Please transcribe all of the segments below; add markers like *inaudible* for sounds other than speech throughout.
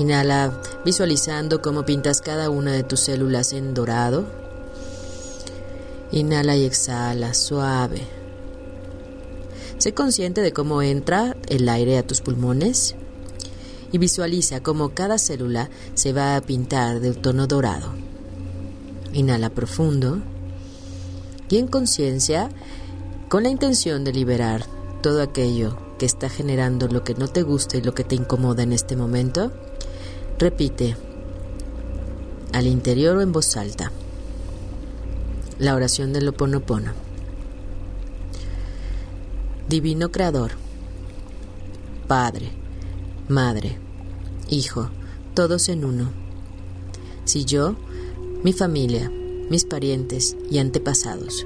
Inhala visualizando cómo pintas cada una de tus células en dorado. Inhala y exhala suave. Sé consciente de cómo entra el aire a tus pulmones y visualiza cómo cada célula se va a pintar de tono dorado. Inhala profundo y en conciencia, con la intención de liberar todo aquello que está generando lo que no te gusta y lo que te incomoda en este momento, Repite al interior o en voz alta la oración del Oponopono. Divino Creador, Padre, Madre, Hijo, todos en uno. Si yo, mi familia, mis parientes y antepasados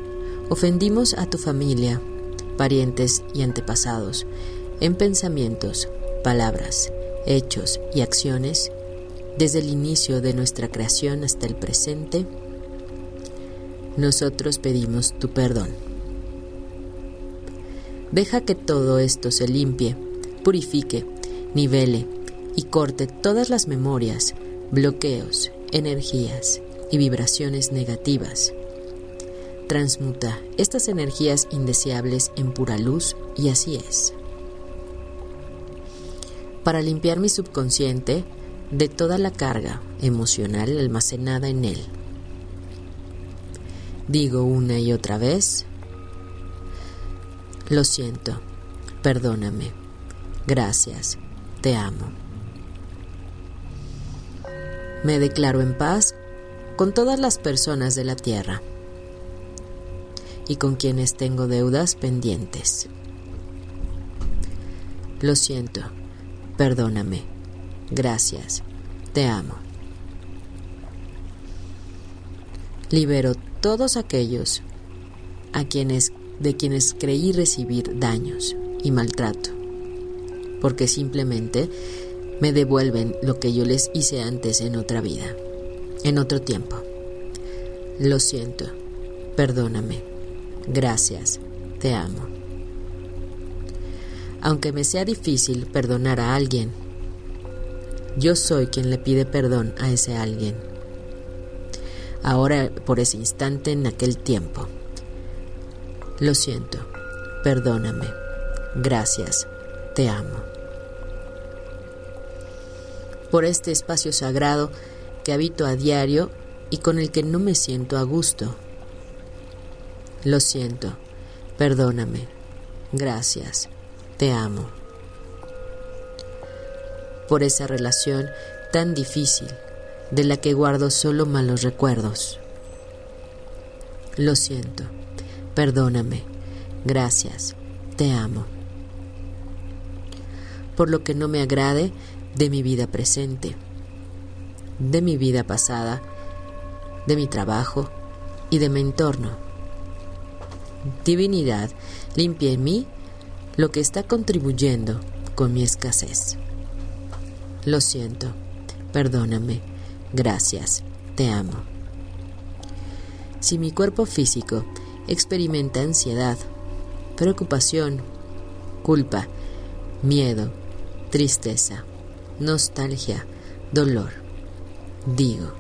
ofendimos a tu familia, parientes y antepasados en pensamientos, palabras, hechos y acciones, desde el inicio de nuestra creación hasta el presente, nosotros pedimos tu perdón. Deja que todo esto se limpie, purifique, nivele y corte todas las memorias, bloqueos, energías y vibraciones negativas. Transmuta estas energías indeseables en pura luz y así es. Para limpiar mi subconsciente, de toda la carga emocional almacenada en él. Digo una y otra vez, lo siento, perdóname, gracias, te amo. Me declaro en paz con todas las personas de la tierra y con quienes tengo deudas pendientes. Lo siento, perdóname Gracias. Te amo. Libero todos aquellos a quienes de quienes creí recibir daños y maltrato, porque simplemente me devuelven lo que yo les hice antes en otra vida, en otro tiempo. Lo siento, perdóname, gracias, te amo. Aunque me sea difícil perdonar a alguien, yo soy quien le pide perdón a ese alguien. Ahora, por ese instante, en aquel tiempo. Lo siento, perdóname, gracias, te amo. Por este espacio sagrado que habito a diario y con el que no me siento a gusto. Lo siento, perdóname, gracias, te amo por esa relación tan difícil de la que guardo solo malos recuerdos. Lo siento, perdóname, gracias, te amo. Por lo que no me agrade de mi vida presente, de mi vida pasada, de mi trabajo y de mi entorno. Divinidad, limpia en mí lo que está contribuyendo con mi escasez. Lo siento, perdóname, gracias, te amo. Si mi cuerpo físico experimenta ansiedad, preocupación, culpa, miedo, tristeza, nostalgia, dolor, digo,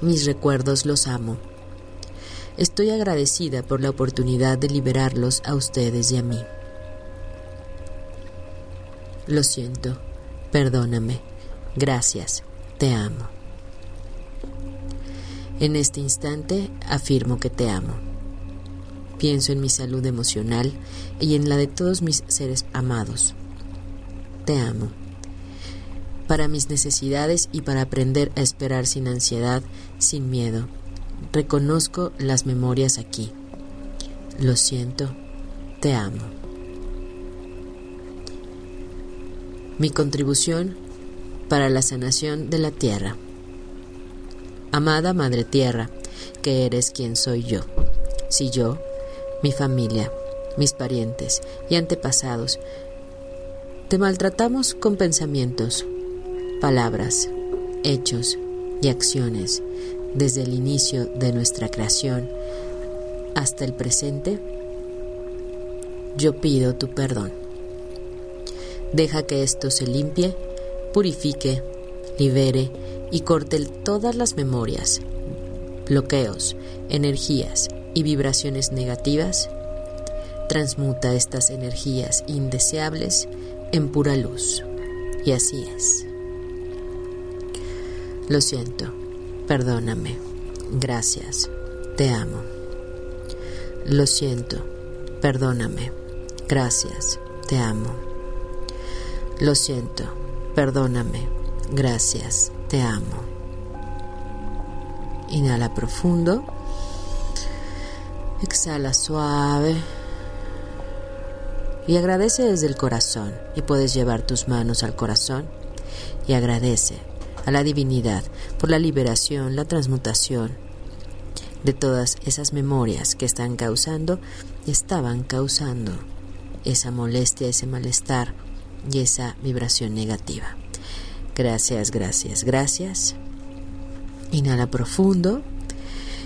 mis recuerdos los amo. Estoy agradecida por la oportunidad de liberarlos a ustedes y a mí. Lo siento, Perdóname. Gracias. Te amo. En este instante afirmo que te amo. Pienso en mi salud emocional y en la de todos mis seres amados. Te amo. Para mis necesidades y para aprender a esperar sin ansiedad, sin miedo, reconozco las memorias aquí. Lo siento, te amo. Mi contribución para la sanación de la tierra. Amada Madre Tierra, que eres quien soy yo. Si yo, mi familia, mis parientes y antepasados, te maltratamos con pensamientos, palabras, hechos y acciones desde el inicio de nuestra creación hasta el presente, yo pido tu perdón. Deja que esto se limpie, purifique, libere y corte todas las memorias, bloqueos, energías y vibraciones negativas. Transmuta estas energías indeseables en pura luz. Y así es. Lo siento, perdóname, gracias, te amo. Lo siento, perdóname, gracias, te amo. Lo siento, perdóname, gracias, te amo. Inhala profundo. Exhala suave. Y agradece desde el corazón. Y puedes llevar tus manos al corazón y agradece a la divinidad por la liberación, la transmutación de todas esas memorias que están causando y estaban causando esa molestia, ese malestar y esa vibración negativa. Gracias, gracias, gracias. Inhala profundo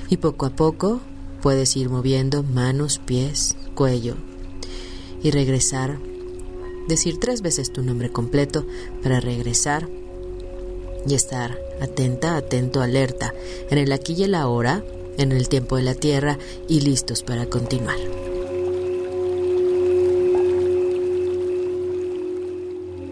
y poco a poco puedes ir moviendo manos, pies, cuello y regresar. Decir tres veces tu nombre completo para regresar y estar atenta, atento, alerta en el aquí y el ahora, en el tiempo de la tierra y listos para continuar.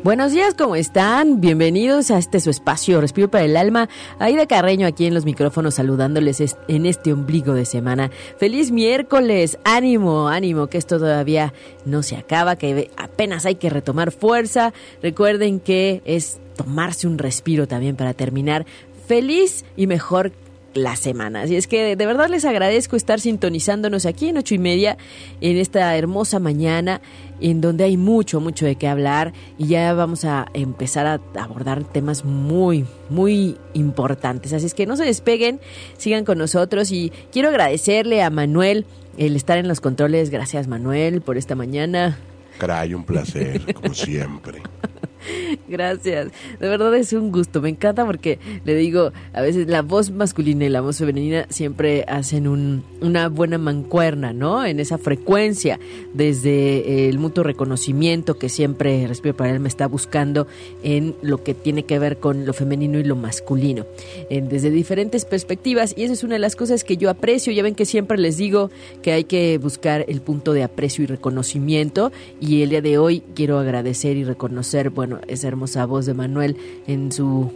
Buenos días, ¿cómo están? Bienvenidos a este su espacio Respiro para el Alma. Aida Carreño aquí en los micrófonos saludándoles en este ombligo de semana. Feliz miércoles, ánimo, ánimo, que esto todavía no se acaba, que apenas hay que retomar fuerza. Recuerden que es tomarse un respiro también para terminar feliz y mejor la semana. Así es que de verdad les agradezco estar sintonizándonos aquí en ocho y media en esta hermosa mañana en donde hay mucho, mucho de qué hablar y ya vamos a empezar a abordar temas muy, muy importantes. Así es que no se despeguen, sigan con nosotros y quiero agradecerle a Manuel el estar en los controles. Gracias Manuel por esta mañana. Caray, un placer, como siempre. *laughs* *laughs* Gracias. De verdad es un gusto. Me encanta porque le digo, a veces la voz masculina y la voz femenina siempre hacen un, una buena mancuerna, ¿no? En esa frecuencia, desde el mutuo reconocimiento que siempre Respiro para él me está buscando en lo que tiene que ver con lo femenino y lo masculino, desde diferentes perspectivas. Y esa es una de las cosas que yo aprecio. Ya ven que siempre les digo que hay que buscar el punto de aprecio y reconocimiento. Y el día de hoy quiero agradecer y reconocer, bueno, esa hermosa voz de Manuel en su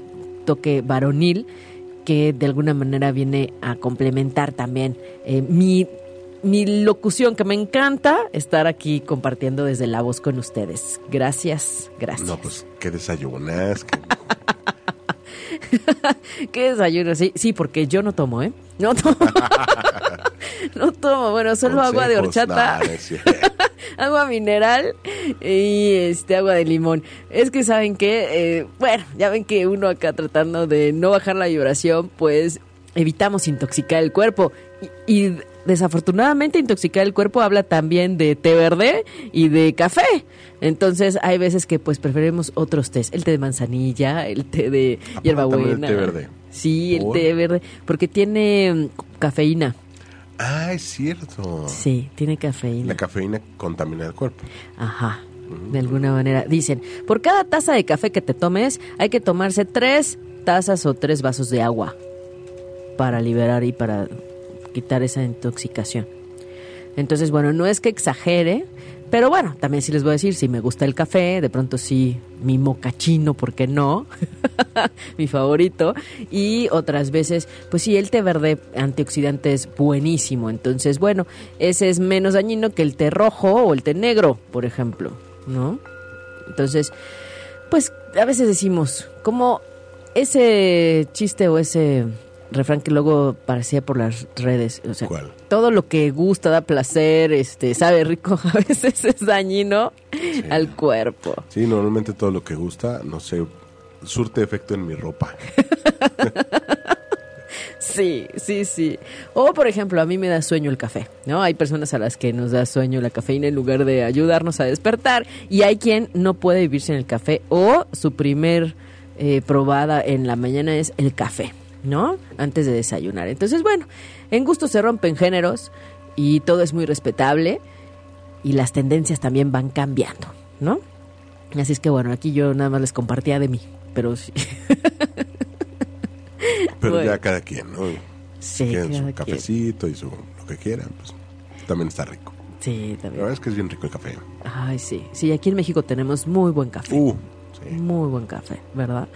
toque varonil que de alguna manera viene a complementar también eh, mi, mi locución, que me encanta estar aquí compartiendo desde la voz con ustedes. Gracias, gracias. No, pues, ¿qué desayunas? ¿Qué *laughs* desayuno? Sí, sí, porque yo no tomo, ¿eh? No tomo. *laughs* no tomo, bueno, solo agua de horchata *laughs* agua mineral y este agua de limón. Es que saben que, eh, bueno, ya ven que uno acá tratando de no bajar la vibración, pues evitamos intoxicar el cuerpo y, desafortunadamente intoxicar el cuerpo habla también de té verde y de café. Entonces hay veces que pues preferimos otros tés, el té de manzanilla, el té de hierbabuena. El té verde. Sí, el té verde, porque tiene mm, cafeína. Ah, es cierto. Sí, tiene cafeína. La cafeína contamina el cuerpo. Ajá. De alguna manera. Dicen, por cada taza de café que te tomes, hay que tomarse tres tazas o tres vasos de agua para liberar y para quitar esa intoxicación. Entonces, bueno, no es que exagere, pero bueno, también sí les voy a decir, si me gusta el café, de pronto sí, mi mocachino, ¿por qué no? *laughs* mi favorito. Y otras veces, pues sí, el té verde antioxidante es buenísimo. Entonces, bueno, ese es menos dañino que el té rojo o el té negro, por ejemplo, ¿no? Entonces, pues a veces decimos, como ese chiste o ese refrán que luego parecía por las redes. O sea, todo lo que gusta, da placer, este, sabe rico, *laughs* a veces es dañino al cuerpo. Sí, normalmente todo lo que gusta, no sé, surte efecto en mi ropa. *laughs* sí, sí, sí. O, por ejemplo, a mí me da sueño el café, ¿no? Hay personas a las que nos da sueño la cafeína en lugar de ayudarnos a despertar. Y hay quien no puede vivir sin el café o su primer eh, probada en la mañana es el café, ¿no? Antes de desayunar. Entonces, bueno, en gusto se rompen géneros y todo es muy respetable y las tendencias también van cambiando, ¿no? Así es que bueno, aquí yo nada más les compartía de mí, pero sí. *laughs* Pero ya cada quien, ¿no? Sí, su cafecito y su lo que quieran, pues también está rico. Sí, también. La verdad es que es bien rico el café. Ay, sí. Sí, aquí en México tenemos muy buen café. Uh, Muy buen café, ¿verdad?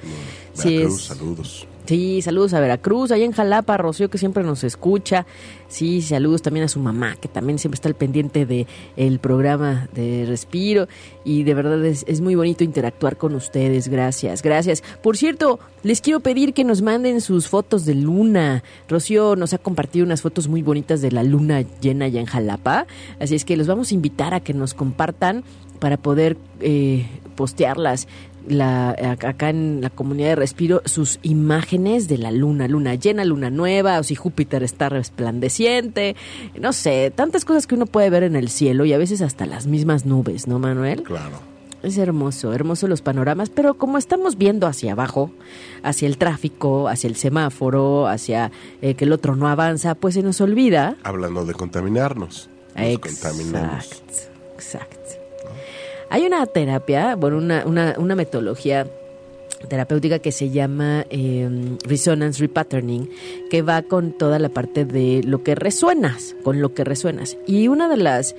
sí, saludos. Sí, saludos a Veracruz, ahí en Jalapa, Rocío que siempre nos escucha. Sí, saludos también a su mamá, que también siempre está al pendiente de el programa de Respiro. Y de verdad es, es, muy bonito interactuar con ustedes. Gracias, gracias. Por cierto, les quiero pedir que nos manden sus fotos de luna. Rocío nos ha compartido unas fotos muy bonitas de la luna llena allá en Jalapa. Así es que los vamos a invitar a que nos compartan para poder eh, postearlas la, acá en la comunidad de Respiro sus imágenes de la luna, luna llena, luna nueva, o si Júpiter está resplandeciente, no sé, tantas cosas que uno puede ver en el cielo y a veces hasta las mismas nubes, ¿no, Manuel? Claro. Es hermoso, hermoso los panoramas, pero como estamos viendo hacia abajo, hacia el tráfico, hacia el semáforo, hacia eh, que el otro no avanza, pues se nos olvida. Hablando de contaminarnos. Nos. Exacto. Hay una terapia, bueno, una, una, una metodología terapéutica que se llama eh, Resonance Repatterning, que va con toda la parte de lo que resuenas, con lo que resuenas. Y una de las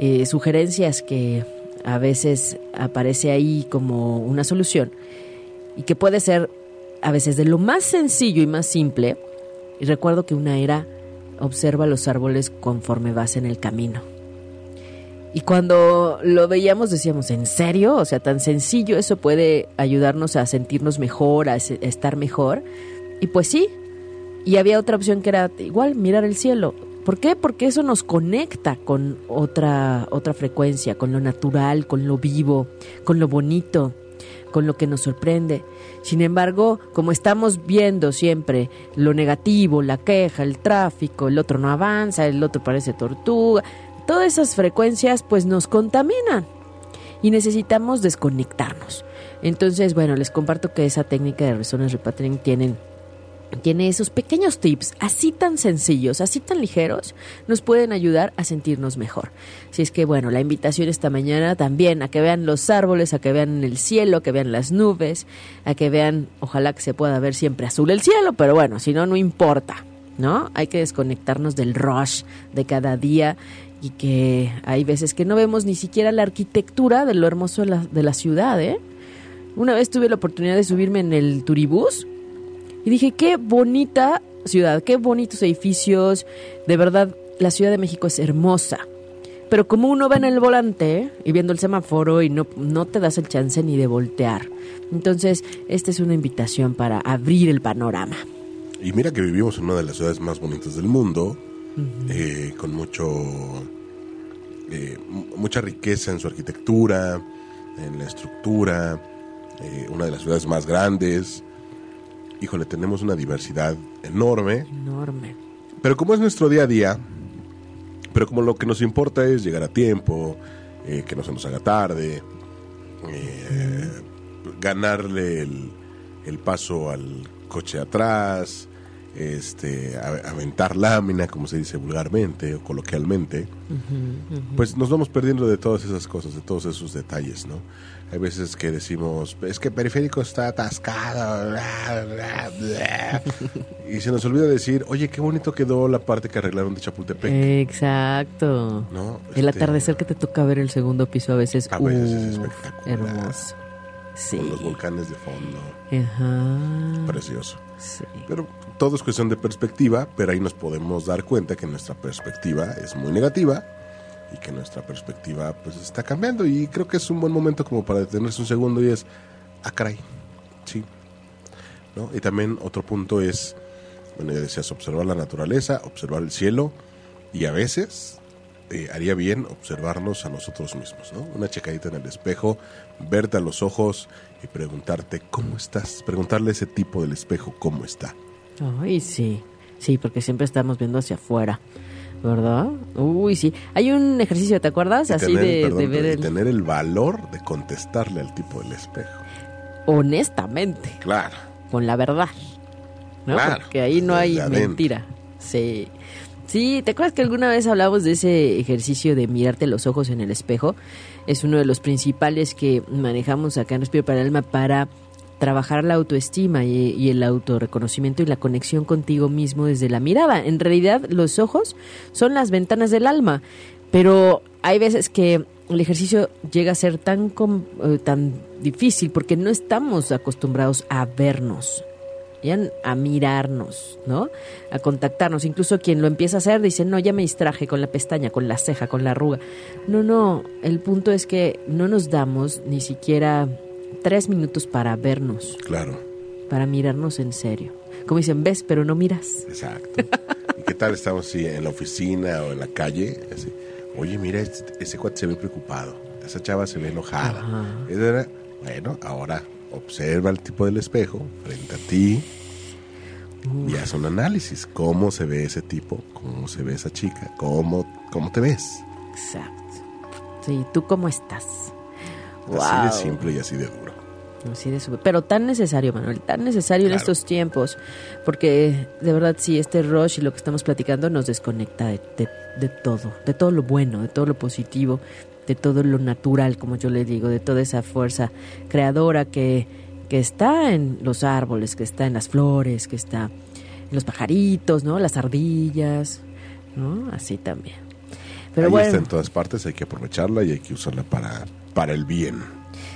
eh, sugerencias que a veces aparece ahí como una solución, y que puede ser a veces de lo más sencillo y más simple, y recuerdo que una era observa los árboles conforme vas en el camino. Y cuando lo veíamos decíamos, ¿en serio? O sea, tan sencillo eso puede ayudarnos a sentirnos mejor, a estar mejor. Y pues sí. Y había otra opción que era igual, mirar el cielo. ¿Por qué? Porque eso nos conecta con otra, otra frecuencia, con lo natural, con lo vivo, con lo bonito, con lo que nos sorprende. Sin embargo, como estamos viendo siempre lo negativo, la queja, el tráfico, el otro no avanza, el otro parece tortuga, todas esas frecuencias pues nos contaminan y necesitamos desconectarnos. Entonces, bueno, les comparto que esa técnica de Resonance Repatterning tienen tiene esos pequeños tips, así tan sencillos, así tan ligeros, nos pueden ayudar a sentirnos mejor. Si es que, bueno, la invitación esta mañana también a que vean los árboles, a que vean el cielo, a que vean las nubes, a que vean, ojalá que se pueda ver siempre azul el cielo, pero bueno, si no, no importa, ¿no? Hay que desconectarnos del rush de cada día y que hay veces que no vemos ni siquiera la arquitectura de lo hermoso de la, de la ciudad, ¿eh? Una vez tuve la oportunidad de subirme en el turibús y dije, qué bonita ciudad, qué bonitos edificios, de verdad, la Ciudad de México es hermosa. Pero como uno va en el volante y viendo el semáforo y no, no te das el chance ni de voltear. Entonces, esta es una invitación para abrir el panorama. Y mira que vivimos en una de las ciudades más bonitas del mundo, eh, con mucho eh, mucha riqueza en su arquitectura, en la estructura, eh, una de las ciudades más grandes. Híjole, tenemos una diversidad enorme. Enorme. Pero como es nuestro día a día, pero como lo que nos importa es llegar a tiempo, que no se nos haga tarde, ganarle el, el paso al coche atrás, este, aventar lámina, como se dice vulgarmente o coloquialmente, pues nos vamos perdiendo de todas esas cosas, de todos esos detalles, ¿no? Hay veces que decimos, es que periférico está atascado, *laughs* y se nos olvida decir, oye, qué bonito quedó la parte que arreglaron de Chapultepec. Exacto. ¿No? El este, atardecer que te toca ver el segundo piso a veces, a veces es espectacular. Hermoso. Sí. Con los volcanes de fondo. Ajá. Precioso. Sí. Pero todo es cuestión de perspectiva, pero ahí nos podemos dar cuenta que nuestra perspectiva es muy negativa y que nuestra perspectiva pues está cambiando y creo que es un buen momento como para detenerse un segundo y es, ah caray, sí. ¿No? Y también otro punto es, bueno, ya decías, observar la naturaleza, observar el cielo y a veces eh, haría bien observarnos a nosotros mismos, ¿no? Una checadita en el espejo, verte a los ojos y preguntarte cómo estás, preguntarle a ese tipo del espejo cómo está. Ay, sí. Sí, porque siempre estamos viendo hacia afuera. ¿Verdad? Uy, sí. Hay un ejercicio, ¿te acuerdas? Así tener, de, perdón, de ver y el... tener el valor de contestarle al tipo del espejo. Honestamente, Claro. con la verdad. ¿No? Claro, Porque ahí no hay mentira. Sí. Sí, ¿te acuerdas que alguna vez hablamos de ese ejercicio de mirarte los ojos en el espejo? Es uno de los principales que manejamos acá en Respiro para el Alma para trabajar la autoestima y, el autorreconocimiento y la conexión contigo mismo desde la mirada. En realidad, los ojos son las ventanas del alma, pero hay veces que el ejercicio llega a ser tan, eh, tan difícil porque no estamos acostumbrados a vernos ya a mirarnos, ¿no? A contactarnos. Incluso quien lo empieza a hacer dice, no, ya me distraje con la pestaña, con la ceja, con la arruga. No, no, el punto es que no nos damos ni siquiera tres minutos para vernos, Claro. para mirarnos en serio. Como dicen, ves, pero no miras. Exacto. ¿Y qué tal estamos así en la oficina o en la calle? Así, Oye, mira, este- ese cuate se ve preocupado. Esa chava se ve enojada. Ajá. Bueno, ahora observa el tipo del espejo frente a ti y haz un análisis. ¿Cómo se ve ese tipo? ¿Cómo se ve esa chica? ¿Cómo, cómo te ves? Exacto. Sí, ¿tú cómo estás? Así de simple y así de duro. Así de súper- Pero tan necesario, Manuel, tan necesario en estos tiempos, porque de verdad sí, este rush y lo que estamos platicando nos desconecta de, de- de todo, de todo lo bueno, de todo lo positivo, de todo lo natural, como yo le digo, de toda esa fuerza creadora que, que está en los árboles, que está en las flores, que está en los pajaritos, ¿no? Las ardillas, ¿no? Así también. Pero Ahí bueno. está en todas partes, hay que aprovecharla y hay que usarla para, para el bien.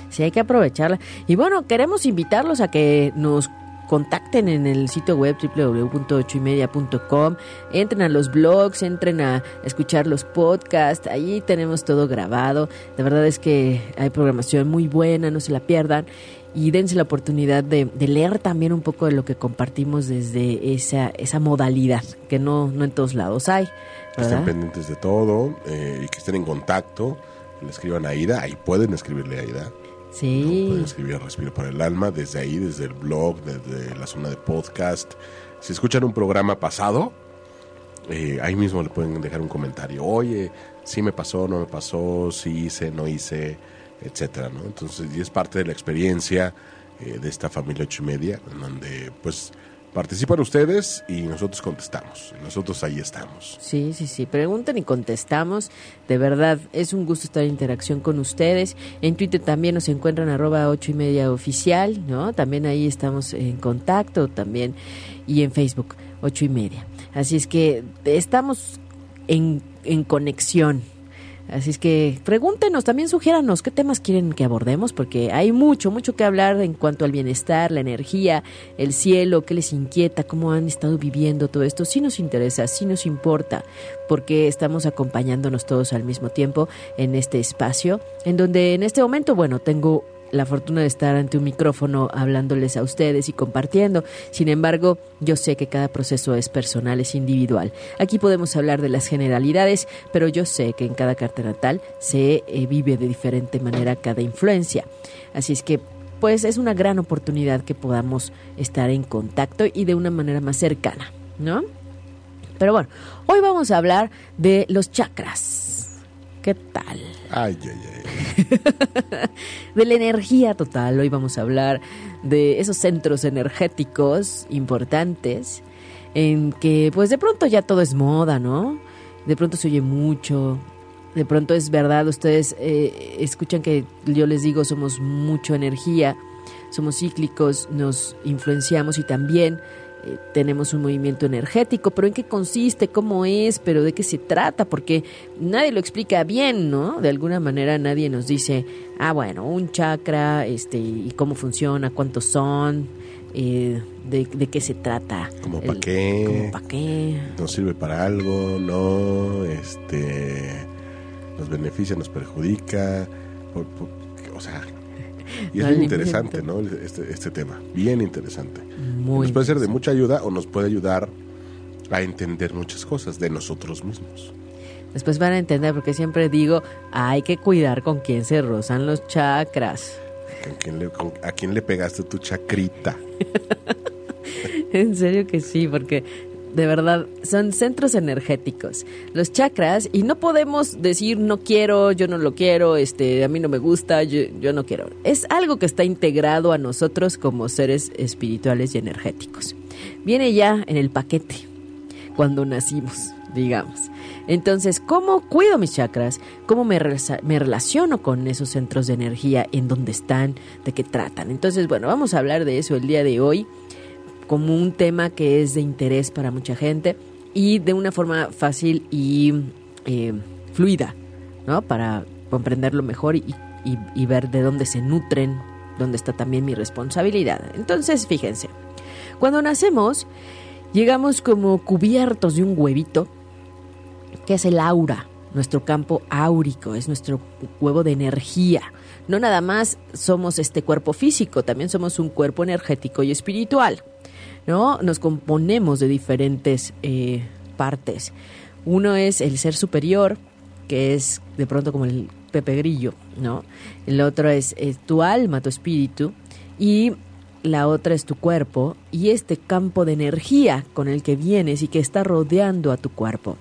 Sí, hay que aprovecharla. Y bueno, queremos invitarlos a que nos contacten en el sitio web www.ochoymedia.com, entren a los blogs, entren a escuchar los podcasts, ahí tenemos todo grabado. De verdad es que hay programación muy buena, no se la pierdan. Y dense la oportunidad de, de leer también un poco de lo que compartimos desde esa, esa modalidad, que no, no en todos lados hay. Que estén pendientes de todo eh, y que estén en contacto. Le escriban a Aida, ahí pueden escribirle a Aida. Sí. Pueden escribir Respiro para el Alma desde ahí, desde el blog, desde la zona de podcast. Si escuchan un programa pasado, eh, ahí mismo le pueden dejar un comentario. Oye, sí me pasó, no me pasó, sí hice, no hice, etcétera, ¿no? Entonces, y es parte de la experiencia eh, de esta familia ocho y media, en donde pues participan ustedes y nosotros contestamos. Nosotros ahí estamos. Sí, sí, sí. Preguntan y contestamos. De verdad, es un gusto estar en interacción con ustedes. En Twitter también nos encuentran arroba ocho y media oficial, ¿no? También ahí estamos en contacto también. Y en Facebook, ocho y media. Así es que estamos en, en conexión. Así es que pregúntenos, también sugiéranos qué temas quieren que abordemos, porque hay mucho, mucho que hablar en cuanto al bienestar, la energía, el cielo, qué les inquieta, cómo han estado viviendo todo esto. Sí nos interesa, sí nos importa, porque estamos acompañándonos todos al mismo tiempo en este espacio, en donde en este momento, bueno, tengo la fortuna de estar ante un micrófono hablándoles a ustedes y compartiendo. Sin embargo, yo sé que cada proceso es personal, es individual. Aquí podemos hablar de las generalidades, pero yo sé que en cada carta natal se eh, vive de diferente manera cada influencia. Así es que, pues es una gran oportunidad que podamos estar en contacto y de una manera más cercana, ¿no? Pero bueno, hoy vamos a hablar de los chakras. ¿Qué tal? Ay, ay, ay. *laughs* de la energía total. Hoy vamos a hablar de esos centros energéticos importantes en que pues de pronto ya todo es moda, ¿no? De pronto se oye mucho, de pronto es verdad, ustedes eh, escuchan que yo les digo somos mucho energía, somos cíclicos, nos influenciamos y también eh, tenemos un movimiento energético, pero ¿en qué consiste? ¿Cómo es? ¿Pero de qué se trata? Porque nadie lo explica bien, ¿no? De alguna manera nadie nos dice, ah, bueno, un chakra, este, y cómo funciona, cuántos son, eh, de, de qué se trata. ¿Cómo pa' El- qué? ¿Cómo pa' qué? nos sirve para algo, no, este, nos beneficia, nos perjudica, por- por- o sea, y es bien interesante. ¿no? Este, este tema, bien interesante. Muy nos puede ser de mucha ayuda o nos puede ayudar a entender muchas cosas de nosotros mismos. Después van a entender porque siempre digo, hay que cuidar con quién se rozan los chakras. ¿Con quién le- con- ¿A quién le pegaste tu chacrita? *laughs* En serio que sí, porque de verdad, son centros energéticos. Los chakras, y no podemos decir no quiero, yo no lo quiero, este, a mí no me gusta, yo, no quiero. Es algo que está integrado a nosotros como seres espirituales y energéticos. Viene ya en el paquete cuando nacimos, digamos. Entonces, ¿cómo cuido mis chakras? ¿Cómo me, me, relaciono con esos centros de energía? ¿En dónde están? ¿De qué tratan? Entonces, bueno, vamos a hablar de eso el día de hoy como un tema que es de interés para mucha gente y de una forma fácil y eh, fluida, ¿no? Para comprenderlo mejor y, y ver de dónde se nutren, dónde está también mi responsabilidad. Entonces, fíjense, cuando nacemos, llegamos como cubiertos de un huevito, que es el aura, nuestro campo áurico, es nuestro huevo de energía. No nada más somos este cuerpo físico, también somos un cuerpo energético y espiritual. ¿No? Nos componemos de diferentes eh, partes. Uno es el ser superior, que es de pronto como el Pepe Grillo, ¿no? El otro es, es tu alma, tu espíritu, y la otra es tu cuerpo, y este campo de energía con el que vienes y que está rodeando a tu cuerpo.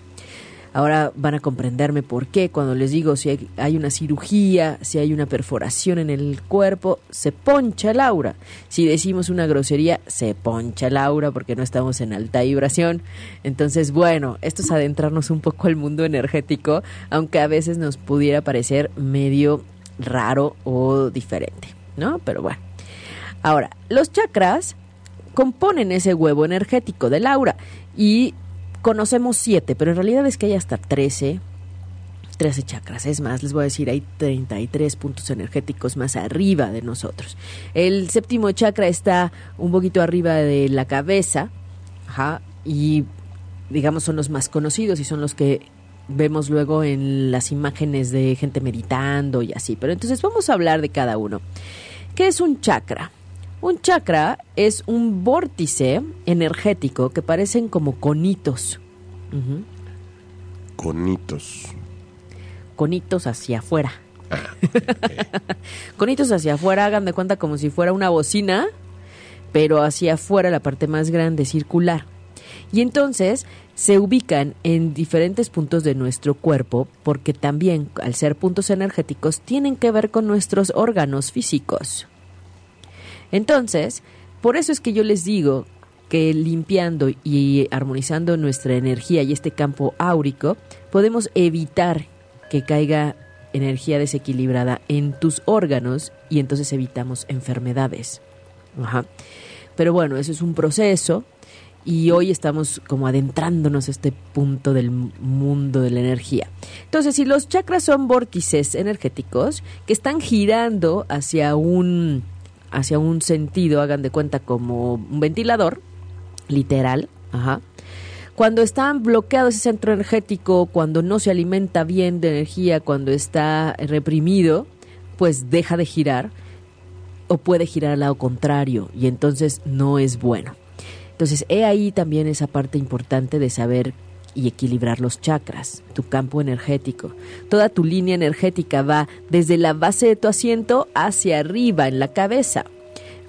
Ahora van a comprenderme por qué cuando les digo si hay, una cirugía, si hay una perforación en el cuerpo, se poncha el aura. Si decimos una grosería, se poncha el aura porque no estamos en alta vibración. Entonces, bueno, esto es adentrarnos un poco al mundo energético, aunque a veces nos pudiera parecer medio raro o diferente, ¿no? Pero bueno. Ahora, los chakras componen ese huevo energético del aura y conocemos siete, pero en realidad es que hay hasta trece, trece chakras. Es más, les voy a decir, hay 33 puntos energéticos más arriba de nosotros. El séptimo chakra está un poquito arriba de la cabeza, ajá, y digamos son los más conocidos y son los que vemos luego en las imágenes de gente meditando y así. Pero entonces vamos a hablar de cada uno. ¿Qué es un chakra? Un chakra es un vórtice energético que parecen como conitos. Conitos. Conitos hacia afuera. *laughs* conitos hacia afuera, hagan de cuenta como si fuera una bocina, pero hacia afuera la parte más grande, circular. Y entonces se ubican en diferentes puntos de nuestro cuerpo porque también, al ser puntos energéticos, tienen que ver con nuestros órganos físicos. Entonces, por eso es que yo les digo que limpiando y armonizando nuestra energía y este campo áurico, podemos evitar que caiga energía desequilibrada en tus órganos y entonces evitamos enfermedades. Ajá. Pero bueno, eso es un proceso y hoy estamos como adentrándonos a este punto del mundo de la energía. Entonces, si los chakras son vórtices energéticos que están girando hacia un hacia un sentido, hagan de cuenta como un ventilador, literal, ajá. Cuando está bloqueado ese centro energético, cuando no se alimenta bien de energía, cuando está reprimido, pues deja de girar o puede girar al lado contrario y entonces no es bueno. Entonces, he ahí también esa parte importante de saber y equilibrar los chakras, tu campo energético. Toda tu línea energética va desde la base de tu asiento hacia arriba en la cabeza.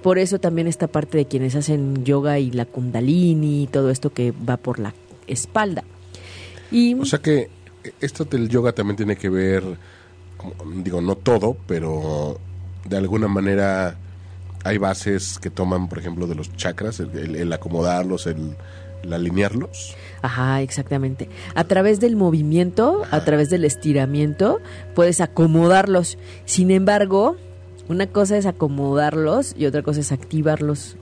Por eso también esta parte de quienes hacen yoga y la kundalini y todo esto que va por la espalda. Y, o sea que esto del yoga también tiene que ver, digo, no todo, pero de alguna manera hay bases que toman, por ejemplo, de los chakras, el acomodarlos, el alinearlos. Ajá, exactamente. A través del movimiento, a través del estiramiento, puedes acomodarlos. Sin embargo, una cosa es acomodarlos y otra cosa es activarlos.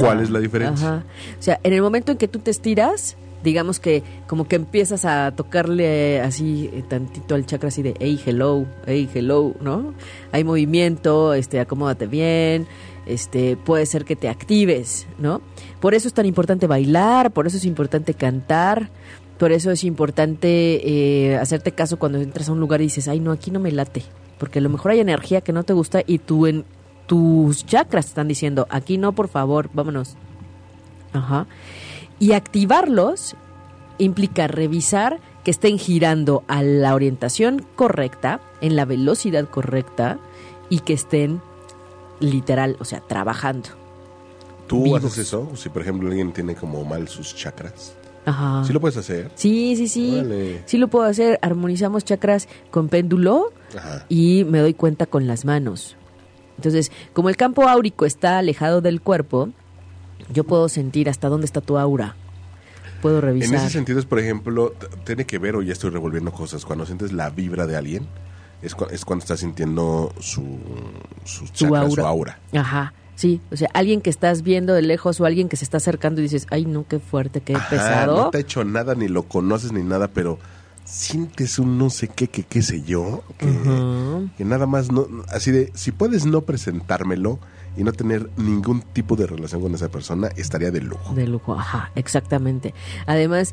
¿Cuál es la diferencia? Ajá. O sea, en el momento en que tú te estiras, digamos que como que empiezas a tocarle así eh, tantito al chakra así de hey hello, hey hello, ¿no? Hay movimiento, este acomódate bien, este puede ser que te actives, ¿no? Por eso es tan importante bailar, por eso es importante cantar, por eso es importante eh, hacerte caso cuando entras a un lugar y dices, ay, no, aquí no me late, porque a lo mejor hay energía que no te gusta y tú en tus chakras están diciendo, aquí no, por favor, vámonos. Ajá. Y activarlos implica revisar que estén girando a la orientación correcta, en la velocidad correcta y que estén literal, o sea, trabajando ¿Tú vivos. haces eso? Si por ejemplo alguien tiene como mal sus chakras. Ajá. ¿Sí lo puedes hacer? Sí, sí, sí. Órale. Sí lo puedo hacer. Armonizamos chakras con péndulo Ajá. y me doy cuenta con las manos. Entonces, como el campo áurico está alejado del cuerpo, yo puedo sentir hasta dónde está tu aura. Puedo En revisar. ese sentido es, por ejemplo, tiene que ver, o ya estoy revolviendo cosas, cuando sientes la vibra de alguien, es, cu- es cuando estás sintiendo su, su, chakra, aura. su aura. Ajá. Sí, o sea, alguien que estás viendo de lejos o alguien que se está acercando y dices, ay, no, qué fuerte, qué Ajá, pesado. No te ha hecho nada, ni lo conoces, ni nada, pero sientes un no sé qué, que qué sé yo, que, que nada más no, así de, si puedes no presentármelo y no tener ningún tipo de relación con esa persona, estaría de lujo. De lujo, ajá, exactamente. Además,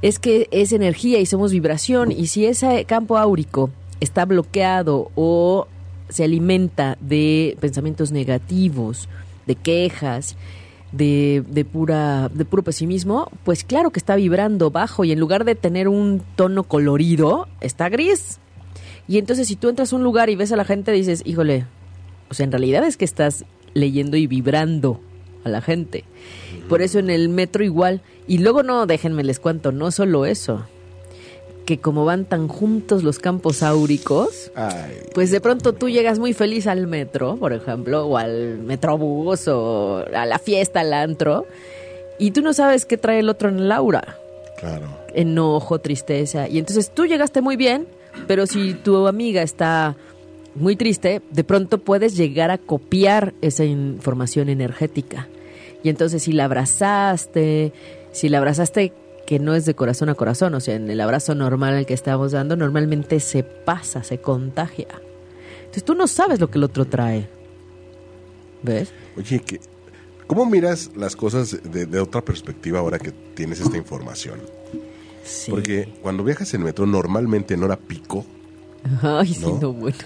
es que es energía y somos vibración y si ese campo áurico está bloqueado o se alimenta de pensamientos negativos, de quejas, de, de pura de puro pesimismo, pues claro que está vibrando bajo y en lugar de tener un tono colorido, está gris. Y entonces si tú entras a un lugar y ves a la gente dices, "Híjole, o sea, en realidad es que estás leyendo y vibrando a la gente. Por eso en el metro igual. Y luego no, déjenme les cuento, no solo eso. Que como van tan juntos los campos áuricos, Ay, pues de pronto tú llegas muy feliz al metro, por ejemplo, o al metrobús, o a la fiesta, al antro, y tú no sabes qué trae el otro en el aura. claro. Enojo, tristeza. Y entonces tú llegaste muy bien, pero si tu amiga está muy triste, de pronto puedes llegar a copiar esa información energética. Y entonces si la abrazaste, si la abrazaste que no es de corazón a corazón, o sea, en el abrazo normal al que estamos dando, normalmente se pasa, se contagia. Entonces tú no sabes lo que el otro trae. ¿Ves? Oye, que, ¿cómo miras las cosas de, de otra perspectiva ahora que tienes esta información? Sí. Porque cuando viajas en metro, normalmente en hora pico, Ay, sí, ¿no? no, bueno.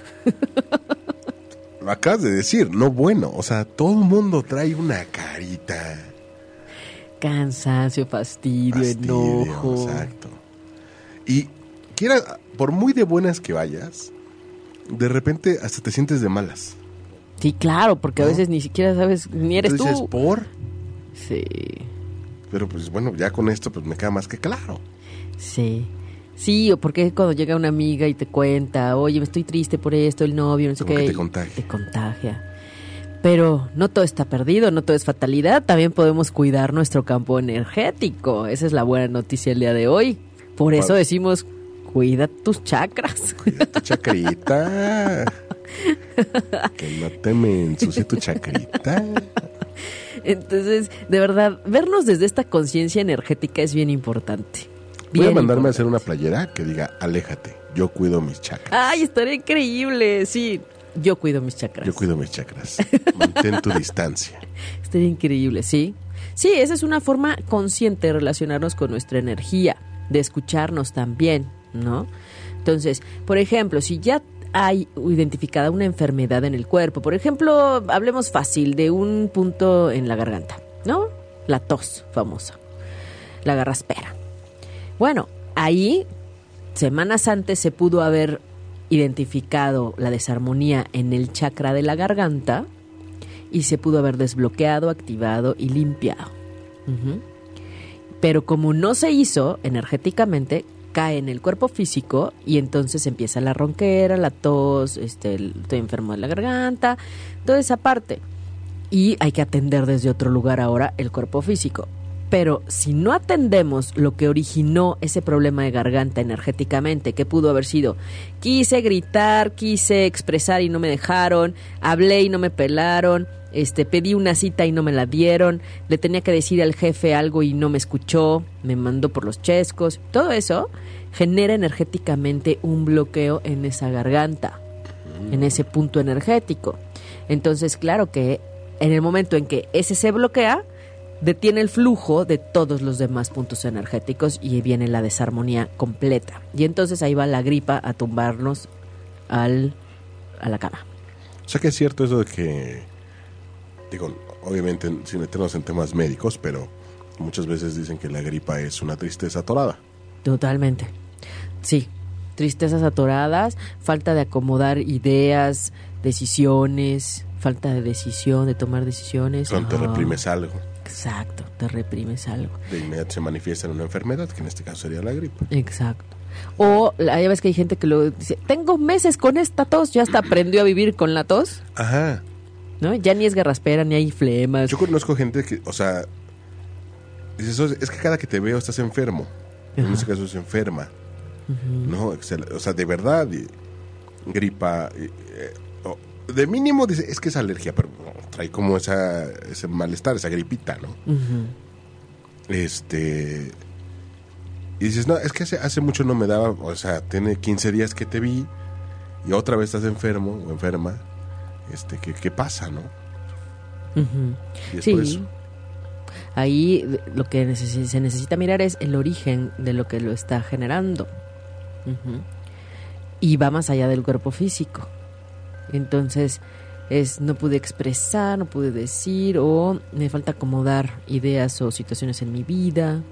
lo acabas de decir, no bueno. O sea, todo el mundo trae una carita. Cansancio, fastidio, fastidio, enojo. Exacto. Y quiera, por muy de buenas que vayas, de repente hasta te sientes de malas. Sí, claro, porque a veces ni siquiera sabes, ni eres Entonces tú. por. Sí, Pero pues bueno, ya con esto pues me queda más que claro. sí. Sí, o porque cuando llega una amiga y te cuenta, oye, me estoy triste por esto, el novio, no sé Como qué. que te contagia. Te contagia. Pero no todo está perdido, no todo es fatalidad. También podemos cuidar nuestro campo13. Esa es la buena noticia el día de hoy. Por eso decimos, cuida tus chakras. *laughs* Cuida tu chacrita. *laughs* que no te me ensucie tu chacrita. Entonces, de verdad, vernos desde esta conciencia energética es bien importante. Voy a mandarme a hacer una playera que diga, aléjate, yo cuido mis chakras. Ay, estaría increíble. Sí, yo cuido mis chakras. Yo cuido mis chakras. *laughs* Mantén tu distancia. Estaría increíble, sí. Sí, esa es una forma consciente de relacionarnos con nuestra energía, de escucharnos también, ¿no? Entonces, por ejemplo, si ya hay identificada una enfermedad en el cuerpo, por ejemplo, hablemos fácil de un punto en la garganta, ¿no? La tos famosa, la garraspera. Bueno, ahí, semanas antes se pudo haber identificado la desarmonía en el chakra de la garganta y se pudo haber desbloqueado, activado y limpiado. Pero como no se hizo energéticamente, cae en el cuerpo físico y entonces empieza la ronquera, la tos, este, el- estoy enfermo de la garganta, toda esa parte. Y hay que atender desde otro lugar ahora el cuerpo físico. Pero si no atendemos lo que originó ese problema de garganta energéticamente, que pudo haber sido, quise gritar, quise expresar y no me dejaron, hablé y no me pelaron, este, pedí una cita y no me la dieron, le tenía que decir al jefe algo y no me escuchó, me mandó por los chescos, todo eso genera energéticamente un bloqueo en esa garganta, en ese punto energético. Entonces, claro que en el momento en que ese se bloquea, detiene el flujo de todos los demás puntos energéticos y viene la desarmonía completa. Y entonces ahí va la gripa a tumbarnos al, a la cama. O sea que es cierto eso de que, digo, obviamente sin meternos en temas médicos, pero muchas veces dicen que la gripa es una tristeza atorada. Totalmente. Sí. Tristezas atoradas, falta de acomodar ideas, decisiones, falta de decisión, de tomar decisiones. Cuando te Ah, reprimes algo, Exacto, te reprimes algo. de inmediato se manifiesta en una enfermedad, que en este caso sería la gripe. Exacto. O ya ves que hay gente que lo dice, tengo meses con esta tos, ya hasta aprendió a vivir con la tos, Ajá. ¿no? Ya ni es garraspera, ni hay flemas. Yo conozco gente que, o sea, dices, "Oye, es que cada que te veo estás enfermo. En este caso es enferma. ¿No? O sea, de verdad, gripa. De mínimo dice, es que es alergia, pero no, trae como esa, ese malestar, esa gripita, ¿no? Este. Y dices, no, es que hace, hace mucho no me daba, o sea, tiene 15 días que te vi y otra vez estás enfermo o enferma. Este, ¿qué, qué pasa, no? Y Sí. Ahí lo que necesi- se necesita mirar es el origen de lo que lo está generando. Y va más allá del cuerpo físico. Entonces, es no pude expresar, no pude decir, o me falta acomodar ideas o situaciones en mi vida.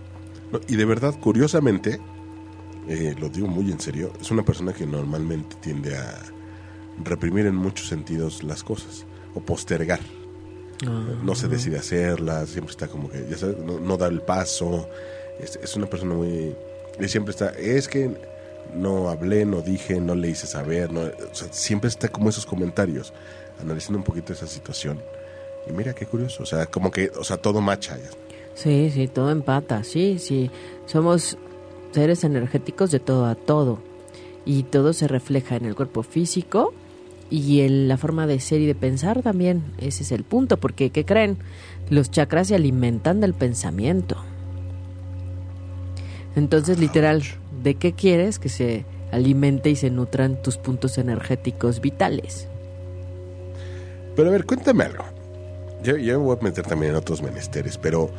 Y de verdad, curiosamente, eh, lo digo muy en serio, es una persona que normalmente tiende a reprimir en muchos sentidos las cosas o postergar. No se decide hacerlas, siempre está como que, ya sabes, no, no da el paso. Es, es una persona muy. y siempre está, es que no hablé, no dije, no le hice saber. No, o sea, siempre está como esos comentarios, analizando un poquito esa situación. Y mira qué curioso, o sea, como que, o sea, todo macha. Sí, sí, todo empata, sí, sí. Somos seres energéticos de todo a todo. Y todo se refleja en el cuerpo físico y en la forma de ser y de pensar también. Ese es el punto, porque ¿qué creen? Los chakras se alimentan del pensamiento. Entonces, literal, ¿de qué quieres que se alimente y se nutran tus puntos energéticos vitales? Pero a ver, cuéntame algo. Yo, yo me voy a meter también en otros menesteres, pero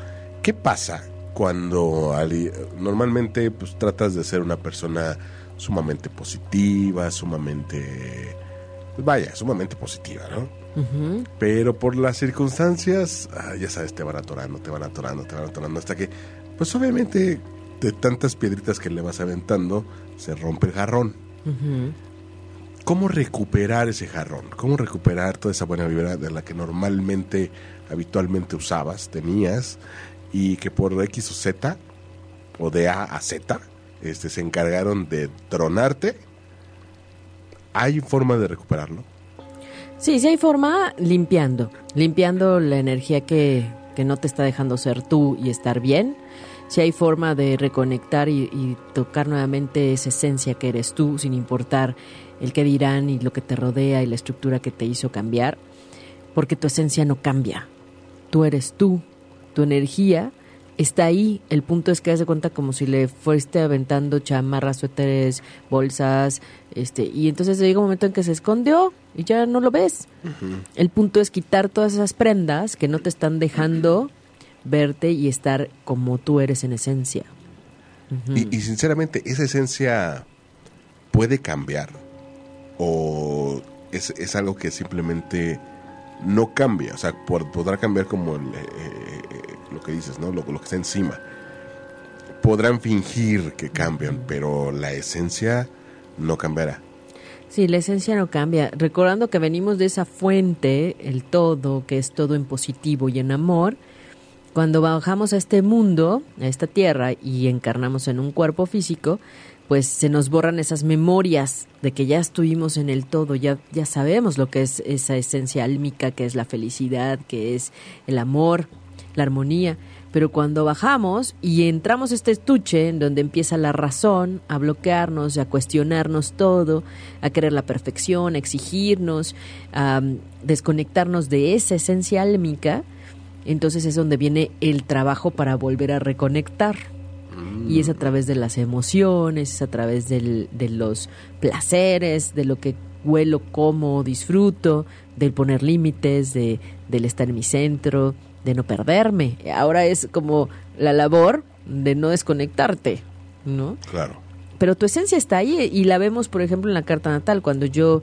¿qué pasa cuando ali- normalmente pues tratas de ser una persona sumamente positiva, sumamente pues, vaya, sumamente positiva, ¿no? Pero por las circunstancias, ah, ya sabes, te van atorando, te van atorando, te van atorando hasta que pues obviamente de tantas piedritas que le vas aventando se rompe el jarrón. ¿Cómo recuperar ese jarrón? ¿Cómo recuperar toda esa buena vibra de la que normalmente, habitualmente usabas, tenías, y que por X o Z, o de A a Z, este, se encargaron de tronarte? ¿Hay forma de recuperarlo? Sí, sí hay forma limpiando, limpiando la energía que, que no te está dejando ser tú y estar bien. Si hay forma de reconectar y, y tocar nuevamente esa esencia que eres tú, sin importar el que dirán y lo que te rodea y la estructura que te hizo cambiar, porque tu esencia no cambia. Tú eres tú, tu energía está ahí. El punto es que haz de cuenta como si le fuiste aventando chamarras, suéteres, bolsas, este, y entonces llega un momento en que se escondió y ya no lo ves. El punto es quitar todas esas prendas que no te están dejando verte y estar como tú eres en esencia. Y, y sinceramente, ¿esa esencia puede cambiar? ¿O es, es algo que simplemente no cambia? O sea, por- podrá cambiar como el, eh, eh, lo que dices, ¿no? Lo, lo que está encima. Podrán fingir que cambian, pero la esencia no cambiará. Sí, la esencia no cambia. Recordando que venimos de esa fuente, el todo, que es todo en positivo y en amor, cuando bajamos a este mundo, a esta tierra, y encarnamos en un cuerpo físico, pues se nos borran esas memorias de que ya estuvimos en el todo, ya, ya sabemos lo que es esa esencia álmica, que es la felicidad, que es el amor, la armonía. Pero cuando bajamos y entramos a este estuche en donde empieza la razón a bloquearnos, a cuestionarnos todo, a querer la perfección, a exigirnos, a mm, desconectarnos de esa esencia álmica, entonces es donde viene el trabajo para volver a reconectar. Y es a través de las emociones, es a través del- de los placeres, de lo que huelo, como, disfruto, del poner límites, de, del estar en mi centro, de no perderme. Ahora es como la labor de no desconectarte, ¿no? Claro. Pero tu esencia está ahí y la vemos, por ejemplo, en la carta natal. Cuando yo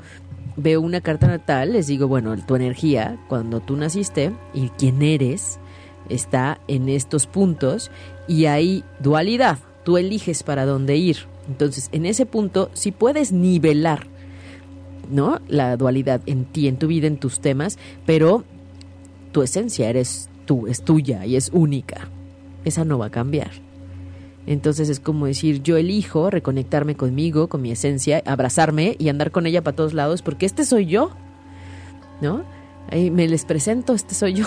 veo una carta natal, les digo, bueno, tu energía, cuando tú naciste y quién eres, está en estos puntos y hay dualidad. Tú eliges para dónde ir. Entonces, en ese punto, si puedes nivelar ¿no? La dualidad en ti, en tu vida, en tus temas, pero tu esencia eres tú, es tuya y es única. Esa no va a cambiar. Entonces es como decir, yo elijo reconectarme conmigo, con mi esencia, abrazarme y andar con ella para todos lados, porque este soy yo, ¿no? Ahí me les presento, este soy yo.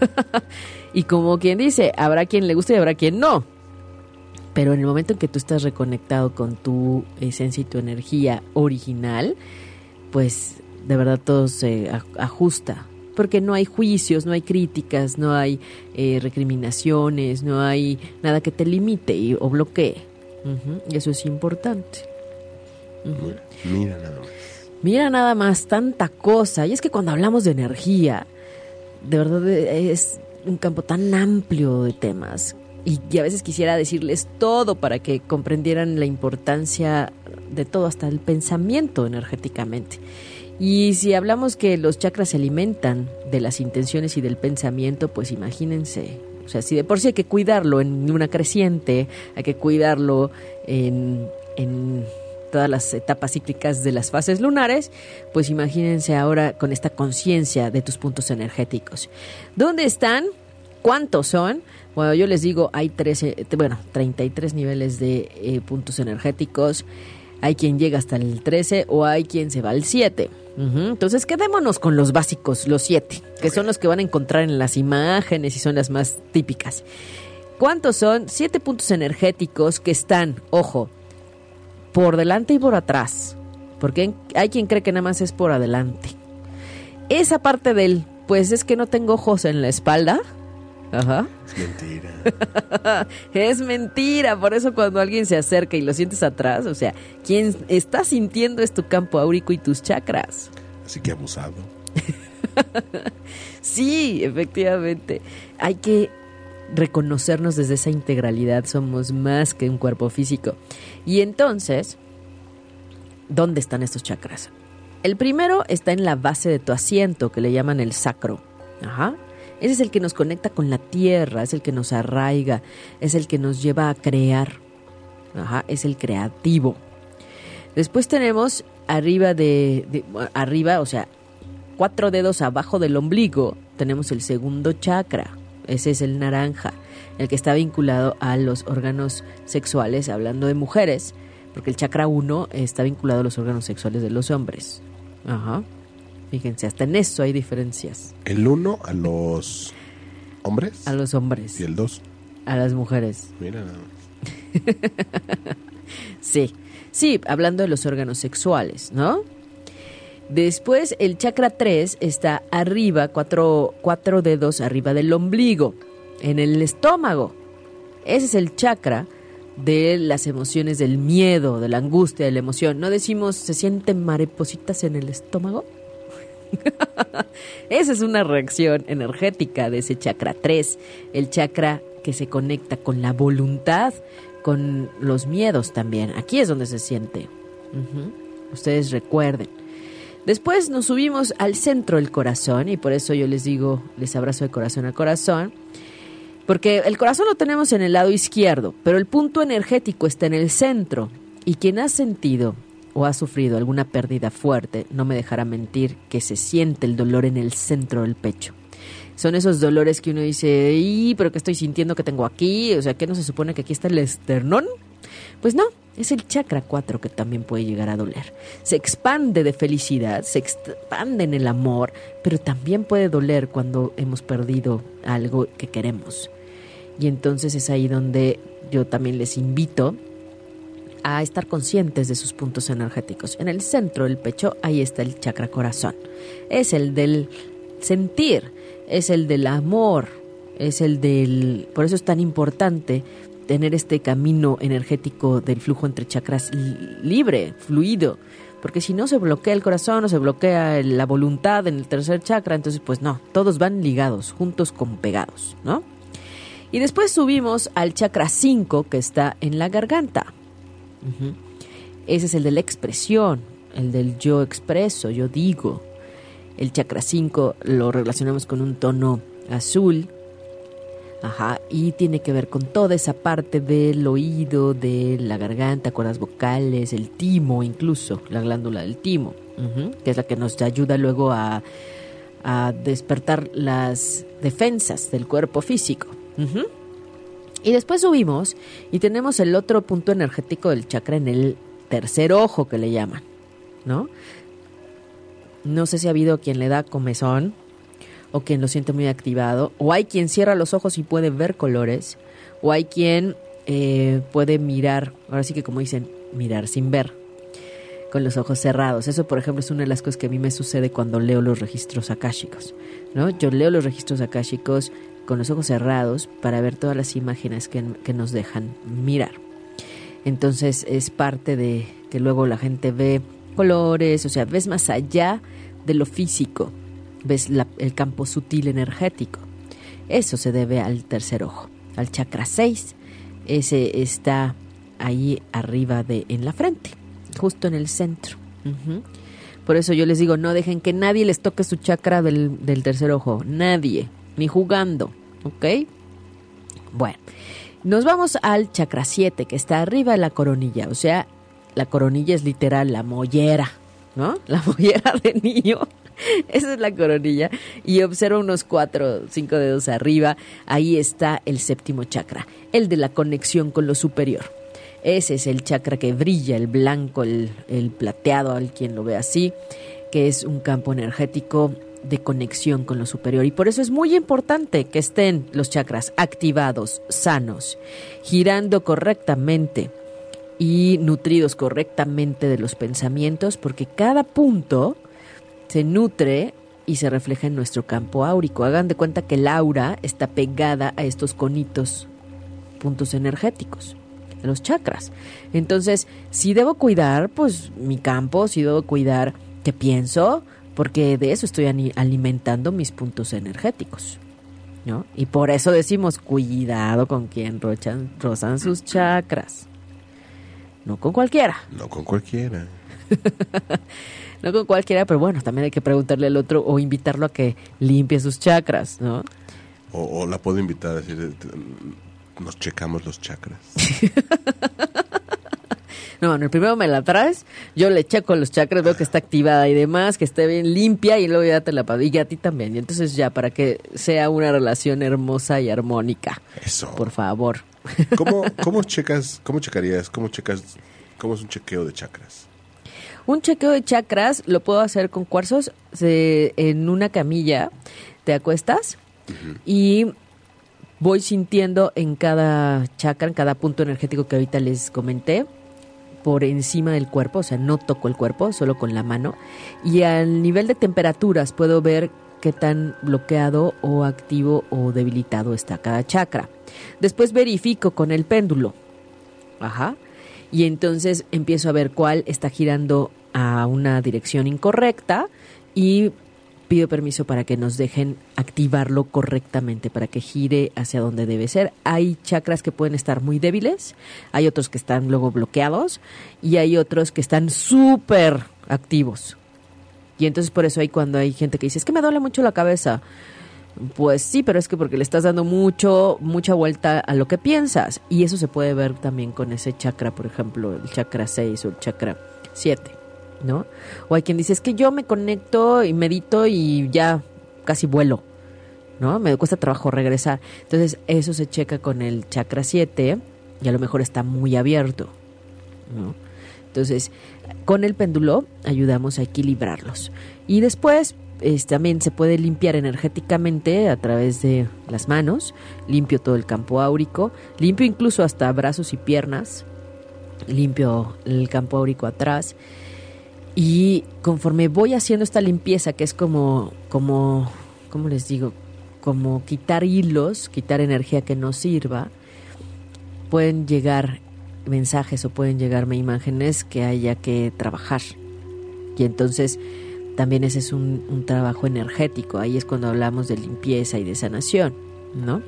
*laughs* y como quien dice, habrá quien le guste y habrá quien no. Pero en el momento en que tú estás reconectado con tu esencia y tu energía original, pues de verdad todo se ajusta porque no hay juicios, no hay críticas, no hay eh, recriminaciones, no hay nada que te limite o bloquee. Y eso es importante. Mira nada más. Mira nada más, tanta cosa. Y es que cuando hablamos de energía, de verdad es un campo tan amplio de temas. Y, y a veces quisiera decirles todo para que comprendieran la importancia de todo, hasta el pensamiento energéticamente. Y si hablamos que los chakras se alimentan de las intenciones y del pensamiento, pues imagínense. O sea, si de por sí hay que cuidarlo en una creciente, hay que cuidarlo en, en todas las etapas cíclicas de las fases lunares, pues imagínense ahora con esta conciencia de tus puntos energéticos. ¿Dónde están? ¿Cuántos son? Bueno, yo les digo, hay 13, bueno, 33 niveles de eh, puntos energéticos. Hay quien llega hasta el 13 o hay quien se va al 7. Entonces quedémonos con los básicos, los siete, que son los que van a encontrar en las imágenes y son las más típicas. ¿Cuántos son? Siete puntos energéticos que están, ojo, por delante y por atrás. Porque hay quien cree que nada más es por adelante. Esa parte del, pues es que no tengo ojos en la espalda, Ajá. Es mentira. *laughs* es mentira. Por eso cuando alguien se acerca y lo sientes atrás, o sea, quien está sintiendo es tu campo áurico y tus chakras. Así que abusado. *laughs* sí, efectivamente. Hay que reconocernos desde esa integralidad. Somos más que un cuerpo físico. Y entonces, ¿dónde están estos chakras? El primero está en la base de tu asiento, que le llaman el sacro. Ajá. Ese es el que nos conecta con la tierra, es el que nos arraiga, es el que nos lleva a crear. Ajá, es el creativo. Después tenemos arriba de, arriba, o sea, cuatro dedos abajo del ombligo, tenemos el segundo chakra. Ese es el naranja, el que está vinculado a los órganos sexuales, hablando de mujeres, porque el chakra 1 está vinculado a los órganos sexuales de los hombres. Ajá. Fíjense, hasta en eso hay diferencias. El uno a los hombres. A los hombres. Y el dos. A las mujeres. Mira. *laughs* sí, sí, hablando de los órganos sexuales, ¿no? Después el chakra 3 está arriba, cuatro, cuatro dedos arriba del ombligo, en el estómago. Ese es el chakra de las emociones del miedo, de la angustia, de la emoción. ¿No decimos se sienten maripositas en el estómago? *laughs* Esa es una reacción energética de ese chakra 3, el chakra que se conecta con la voluntad, con los miedos también. Aquí es donde se siente. Ustedes recuerden. Después nos subimos al centro del corazón y por eso yo les digo, les abrazo de corazón a corazón. Porque el corazón lo tenemos en el lado izquierdo, pero el punto energético está en el centro. Y quien ha sentido o ha sufrido alguna pérdida fuerte, no me dejará mentir que se siente el dolor en el centro del pecho. Son esos dolores que uno dice, ¡y! ¿Pero qué estoy sintiendo que tengo aquí? O sea, ¿qué no se supone que aquí está el esternón? Pues no, es el chakra 4 que también puede llegar a doler. Se expande de felicidad, se expande en el amor, pero también puede doler cuando hemos perdido algo que queremos. Y entonces es ahí donde yo también les invito a estar conscientes de sus puntos energéticos. En el centro del pecho, ahí está el chakra corazón. Es el del sentir, es el del amor, es el del... Por eso es tan importante tener este camino energético del flujo entre chakras libre, fluido, porque si no se bloquea el corazón o se bloquea la voluntad en el tercer chakra, entonces pues no, todos van ligados, juntos con pegados, ¿no? Y después subimos al chakra 5 que está en la garganta. Ese es el de la expresión, el del yo expreso, yo digo. El chakra 5 lo relacionamos con un tono azul. Ajá, y tiene que ver con toda esa parte del oído, de la garganta, cuerdas vocales, el timo incluso, la glándula del timo. que es la que nos ayuda luego a, a despertar las defensas del cuerpo físico. Y después subimos y tenemos el otro punto energético del chakra en el tercer ojo que le llaman, ¿no? No sé si ha habido quien le da comezón o quien lo siente muy activado, o hay quien cierra los ojos y puede ver colores, o hay quien eh, puede mirar, ahora sí que como dicen, mirar sin ver, con los ojos cerrados. Eso, por ejemplo, es una de las cosas que a mí me sucede cuando leo los registros akáshicos, ¿no? Yo leo los registros akáshicos con los ojos cerrados para ver todas las imágenes que, nos dejan mirar. Entonces es parte de que luego la gente ve colores, o sea, ves más allá de lo físico, ves el campo sutil energético. Eso se debe al tercer ojo, al chakra 6. Ese está ahí arriba de en la frente, justo en el centro. Por eso yo les digo, no dejen que nadie les toque su chakra del, del tercer ojo, nadie, ni jugando, ¿ok? Bueno, nos vamos al chakra 7, que está arriba de la coronilla. O sea, la coronilla es literal la mollera, ¿no? *laughs* La mollera de niño. *laughs* Esa es la coronilla. Y observa unos cuatro, cinco dedos arriba. Ahí está el séptimo chakra, el de la conexión con lo superior. Ese es el chakra que brilla, el blanco, el, el plateado, al quien lo ve así, que es un campo energético de conexión con lo superior. Y por eso es muy importante que estén los chakras activados, sanos, girando correctamente y nutridos correctamente de los pensamientos, porque cada punto se nutre y se refleja en nuestro campo áurico. Hagan de cuenta que el aura está pegada a estos conitos, puntos energéticos, los chakras. Entonces, si debo cuidar, pues mi campo, si debo cuidar qué pienso, porque de eso estoy alimentando mis puntos energéticos. ¿no? Y por eso decimos, cuidado con quien rochan, rozan sus chakras. No con cualquiera. No con cualquiera. *laughs* No con cualquiera, pero bueno, también hay que preguntarle al otro o invitarlo a que limpie sus chakras, ¿no? O, o la puedo invitar a decir, nos checamos los chakras. *laughs* No, bueno, primero me la traes, yo le checo los chakras, veo que está activada y demás, que esté bien limpia y luego ya te la pago. Y a ti también. Y entonces ya, para que sea una relación hermosa y armónica. Eso. Por favor. ¿Cómo, *laughs* cómo checas, cómo checarías, cómo checas, cómo es un chequeo de chakras? Un chequeo de chakras lo puedo hacer con cuarzos se- en una camilla. Te acuestas y voy sintiendo en cada chakra, en cada punto energético que ahorita les comenté, por encima del cuerpo, o sea, no toco el cuerpo, solo con la mano. Y al nivel de temperaturas puedo ver qué tan bloqueado o activo o debilitado está cada chakra. Después verifico con el péndulo. Ajá. Y entonces empiezo a ver cuál está girando a una dirección incorrecta y pido permiso para que nos dejen activarlo correctamente, para que gire hacia donde debe ser. Hay chakras que pueden estar muy débiles, hay otros que están luego bloqueados y hay otros que están súper activos. Y entonces por eso hay cuando hay gente que dice, es que me duele mucho la cabeza. Pues sí, pero es que porque le estás dando mucho, mucha vuelta a lo que piensas. Y eso se puede ver también con ese chakra, por ejemplo, el chakra 6 o el chakra 7, ¿no? O hay quien dice, es que yo me conecto y medito y ya casi vuelo, ¿no? Me cuesta trabajo regresar. Entonces, eso se checa con el chakra 7 y a lo mejor está muy abierto, ¿no? Entonces, con el péndulo ayudamos a equilibrarlos. Y después es- también se puede limpiar energéticamente a través de las manos. Limpio todo el campo áurico. Limpio incluso hasta brazos y piernas. Limpio el campo áurico atrás. Y conforme voy haciendo esta limpieza, que es como, como, ¿cómo les digo? Como quitar hilos, quitar energía que no sirva, pueden llegar mensajes o pueden llegarme imágenes que haya que trabajar. Y entonces también ese es un, un trabajo energético. Ahí es cuando hablamos de limpieza y de sanación, ¿no?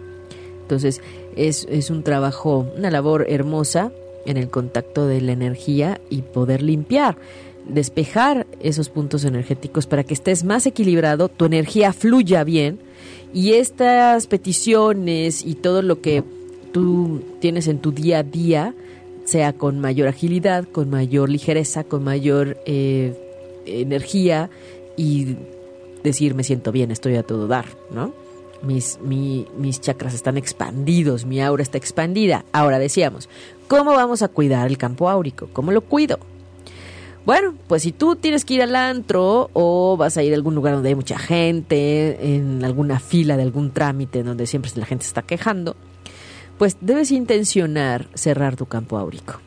Entonces es, es un trabajo, una labor hermosa en el contacto de la energía y poder limpiar, despejar esos puntos energéticos para que estés más equilibrado, tu energía fluya bien y estas peticiones y todo lo que tú tienes en tu día a día sea con mayor agilidad, con mayor ligereza, con mayor eh, energía y decir me siento bien, estoy a todo dar, ¿no? Mis, mi- mis chakras están expandidos, mi aura está expandida. Ahora decíamos, ¿cómo vamos a cuidar el campo áurico? ¿Cómo lo cuido? Bueno, pues si tú tienes que ir al antro o vas a ir a algún lugar donde hay mucha gente, en alguna fila de algún trámite donde siempre la gente está quejando, pues debes intencionar cerrar tu campo áurico.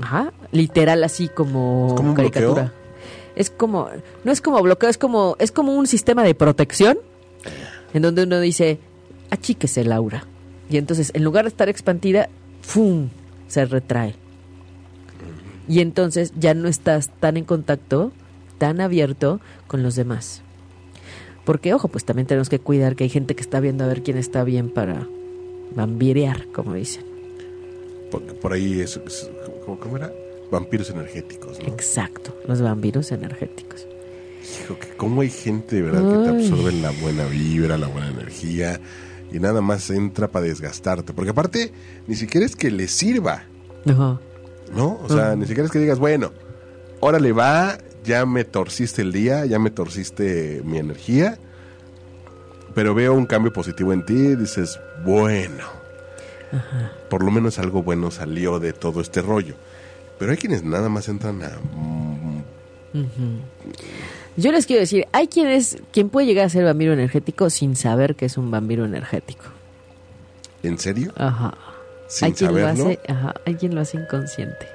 Ajá, literal así como, ¿Es como caricatura. bloqueo? Es como, no es como bloqueo, es como, es como un sistema de protección en donde uno dice, achíquese Laura. Y entonces, en lugar de estar expandida, ¡fum! se retrae. Y entonces ya no estás tan en contacto, tan abierto con los demás. Porque, ojo, pues también tenemos que cuidar que hay gente que está viendo a ver quién está bien para vampirear, como dicen. Por, por ahí es, es- ¿cómo, era? Vampiros energéticos, ¿no? Exacto, los vampiros energéticos. Hijo, que cómo hay gente, de verdad, que te Ay. absorben la buena vibra, la buena energía y nada más entra para desgastarte. Porque aparte, ni siquiera es que le sirva, Ajá. ¿No? O sea, ni siquiera es que digas, bueno, órale va, ya me torciste el día, ya me torciste mi energía, pero veo un cambio positivo en ti y dices, bueno, por lo menos algo bueno salió de todo este rollo. Pero hay quienes nada más entran a... mm, Yo les quiero decir, hay quien es, quien puede llegar a ser vampiro energético sin saber que es un vampiro energético. ¿En serio? Ajá. Sin hay quien saberlo. lo hace, ajá, hay quien lo hace inconsciente.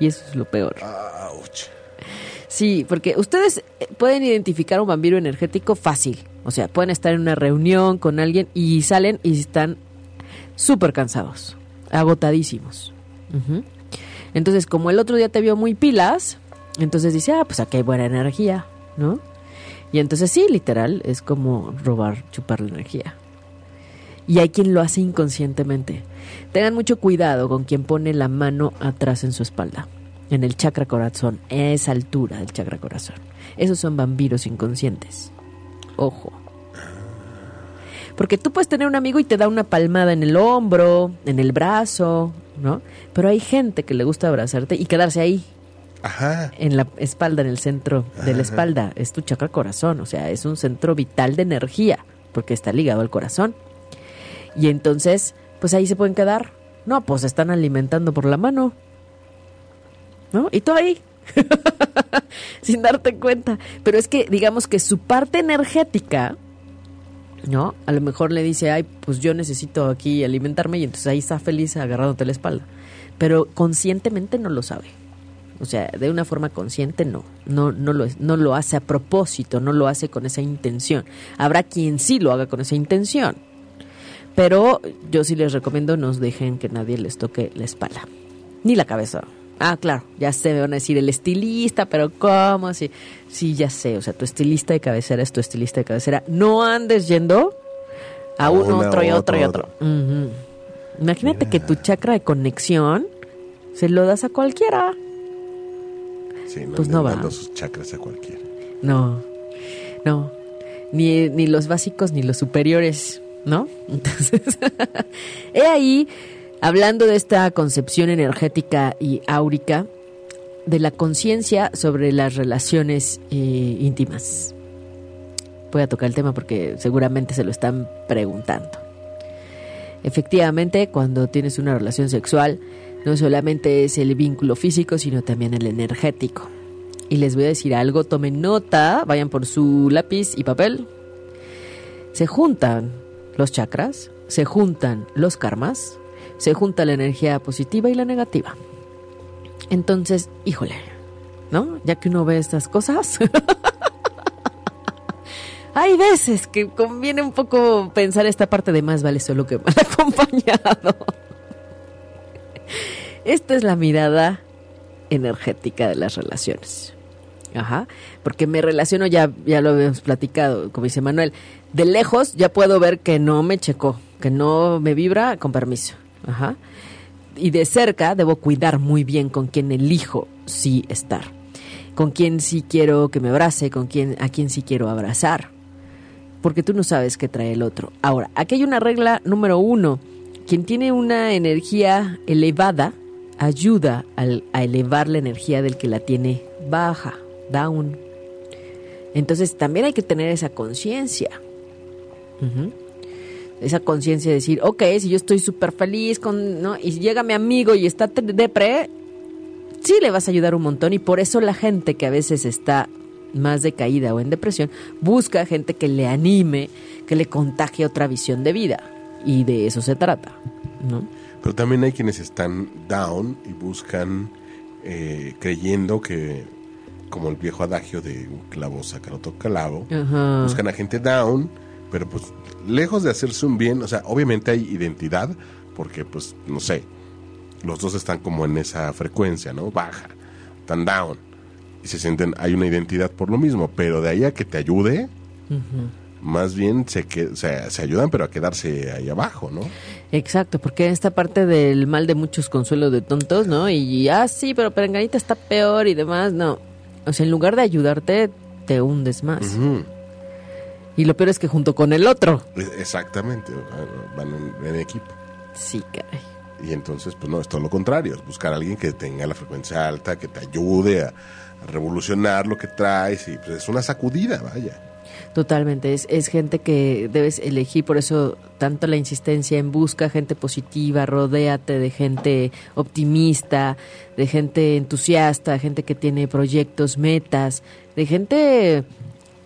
Y eso es lo peor. Ouch. Sí, porque ustedes eh, pueden identificar un vampiro energético fácil. O sea, pueden estar en una reunión con alguien y salen y están súper cansados, agotadísimos. Entonces, como el otro día te vio muy pilas, entonces dice, ah, pues aquí hay buena energía, ¿no? Y entonces sí, literal, es como robar, chupar la energía. Y hay quien lo hace inconscientemente. Tengan mucho cuidado con quien pone la mano atrás en su espalda, en el chakra corazón, a esa altura del chakra corazón. Esos son vampiros inconscientes. Ojo. Porque tú puedes tener un amigo y te da una palmada en el hombro, en el brazo, ¿no? Pero hay gente que le gusta abrazarte y quedarse ahí, Ajá. en la espalda, en el centro de la espalda. Es tu chakra corazón, o sea, es un centro vital de energía, porque está ligado al corazón. Y entonces, pues ahí se pueden quedar. No, pues se están alimentando por la mano. ¿No? Y tú ahí. *laughs* Sin darte cuenta. Pero es que, digamos que su parte energética, ¿no? A lo mejor le dice, ay, pues yo necesito aquí alimentarme y entonces ahí está feliz agarrándote la espalda. Pero conscientemente no lo sabe. O sea, de una forma consciente no, no, no, lo, no lo hace a propósito, no lo hace con esa intención. Habrá quien sí lo haga con esa intención. Pero yo sí les recomiendo no dejen que nadie les toque la espalda. Ni la cabeza. Ah, claro, ya sé, me van a decir el estilista, pero ¿cómo? Sí, sí, ya sé, o sea, tu estilista de cabecera es tu estilista de cabecera. No andes yendo a uno, una, otro y otro, otro y otro. Imagínate que tu chakra de conexión se lo das a cualquiera. Sí, no, Pues no va. dando sus chakras a cualquiera. No, no. Ni, ni los básicos ni los superiores, ¿no? Entonces, *laughs* he ahí, hablando de esta concepción energética y áurica, de la conciencia sobre las relaciones eh, íntimas. Voy a tocar el tema porque seguramente se lo están preguntando. Efectivamente, cuando tienes una relación sexual, no solamente es el vínculo físico, sino también el energético. Y les voy a decir algo, tomen nota, vayan por su lápiz y papel. Se juntan los chakras, se juntan los karmas, se junta la energía positiva y la negativa. Entonces, híjole, ¿no? Ya que uno ve estas cosas, *laughs* hay veces que conviene un poco pensar esta parte de más vale solo que mal *laughs* acompañado. Esta es la mirada energética de las relaciones. Ajá, porque me relaciono, ya, ya lo habíamos platicado, como dice Manuel, de lejos ya puedo ver que no me checó, que no me vibra, con permiso. Ajá. Y de cerca debo cuidar muy bien con quién elijo sí estar, con quién sí quiero que me abrace, con quién, a quién sí quiero abrazar, porque tú no sabes qué trae el otro. Ahora, aquí hay una regla número uno, quien tiene una energía elevada ayuda al- a elevar la energía del que la tiene baja, down, Entonces también hay que tener esa conciencia. Esa conciencia de decir, ok, si yo estoy súper feliz con, ¿no? Y llega mi amigo y está depre, sí le vas a ayudar un montón y por eso la gente que a veces está más decaída o en depresión busca gente que le anime, que le contagie otra visión de vida y de eso se trata, ¿no? Pero también hay quienes están down y buscan eh, creyendo que, como el viejo adagio de un clavo saca otro clavo, Ajá. buscan a gente down, pero pues lejos de hacerse un bien, o sea, obviamente hay identidad, porque pues, no sé, los dos están como en esa frecuencia, ¿no? Baja, tan down, y se sienten, hay una identidad por lo mismo, pero de ahí a que te ayude, más bien se, que, se, se ayudan, pero a quedarse ahí abajo, ¿no? Exacto, porque esta parte del mal de muchos consuelos de tontos, ¿no? Y, ah, sí, pero Perenganita está peor y demás, no. O sea, en lugar de ayudarte, te hundes más. Y lo peor es que junto con el otro. Exactamente, van en, en equipo. Sí, caray. Y entonces, pues no, es todo lo contrario, es buscar a alguien que tenga la frecuencia alta, que te ayude a, a revolucionar lo que traes, y pues es una sacudida, vaya. Totalmente, es, es gente que debes elegir, por eso tanto la insistencia en busca gente positiva, rodéate de gente optimista, de gente entusiasta, gente que tiene proyectos, metas, de gente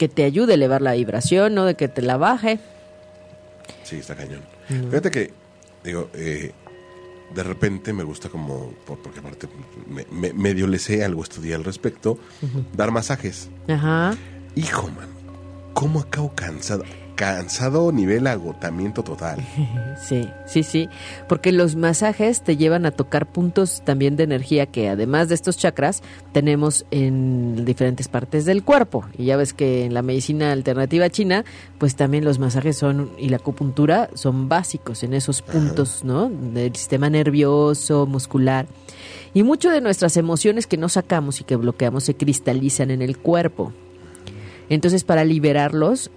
que te ayude a elevar la vibración, no de que te la baje. Sí, está cañón. Fíjate que, digo, eh, de repente me gusta como, por- porque aparte me, me- medio le sé algo, estudié al respecto, dar masajes. Ajá. Hijo, man, ¿cómo acabo cansado? Cansado nivel agotamiento total. *laughs* Sí, sí, sí, porque los masajes te llevan a tocar puntos también de energía que además de estos chakras tenemos en diferentes partes del cuerpo. Y ya ves que en la medicina alternativa china, pues también los masajes son y la acupuntura son básicos en esos puntos, ¿no? Del sistema nervioso, muscular. Y mucho de nuestras emociones que no sacamos y que bloqueamos se cristalizan en el cuerpo. Entonces, para liberarlos,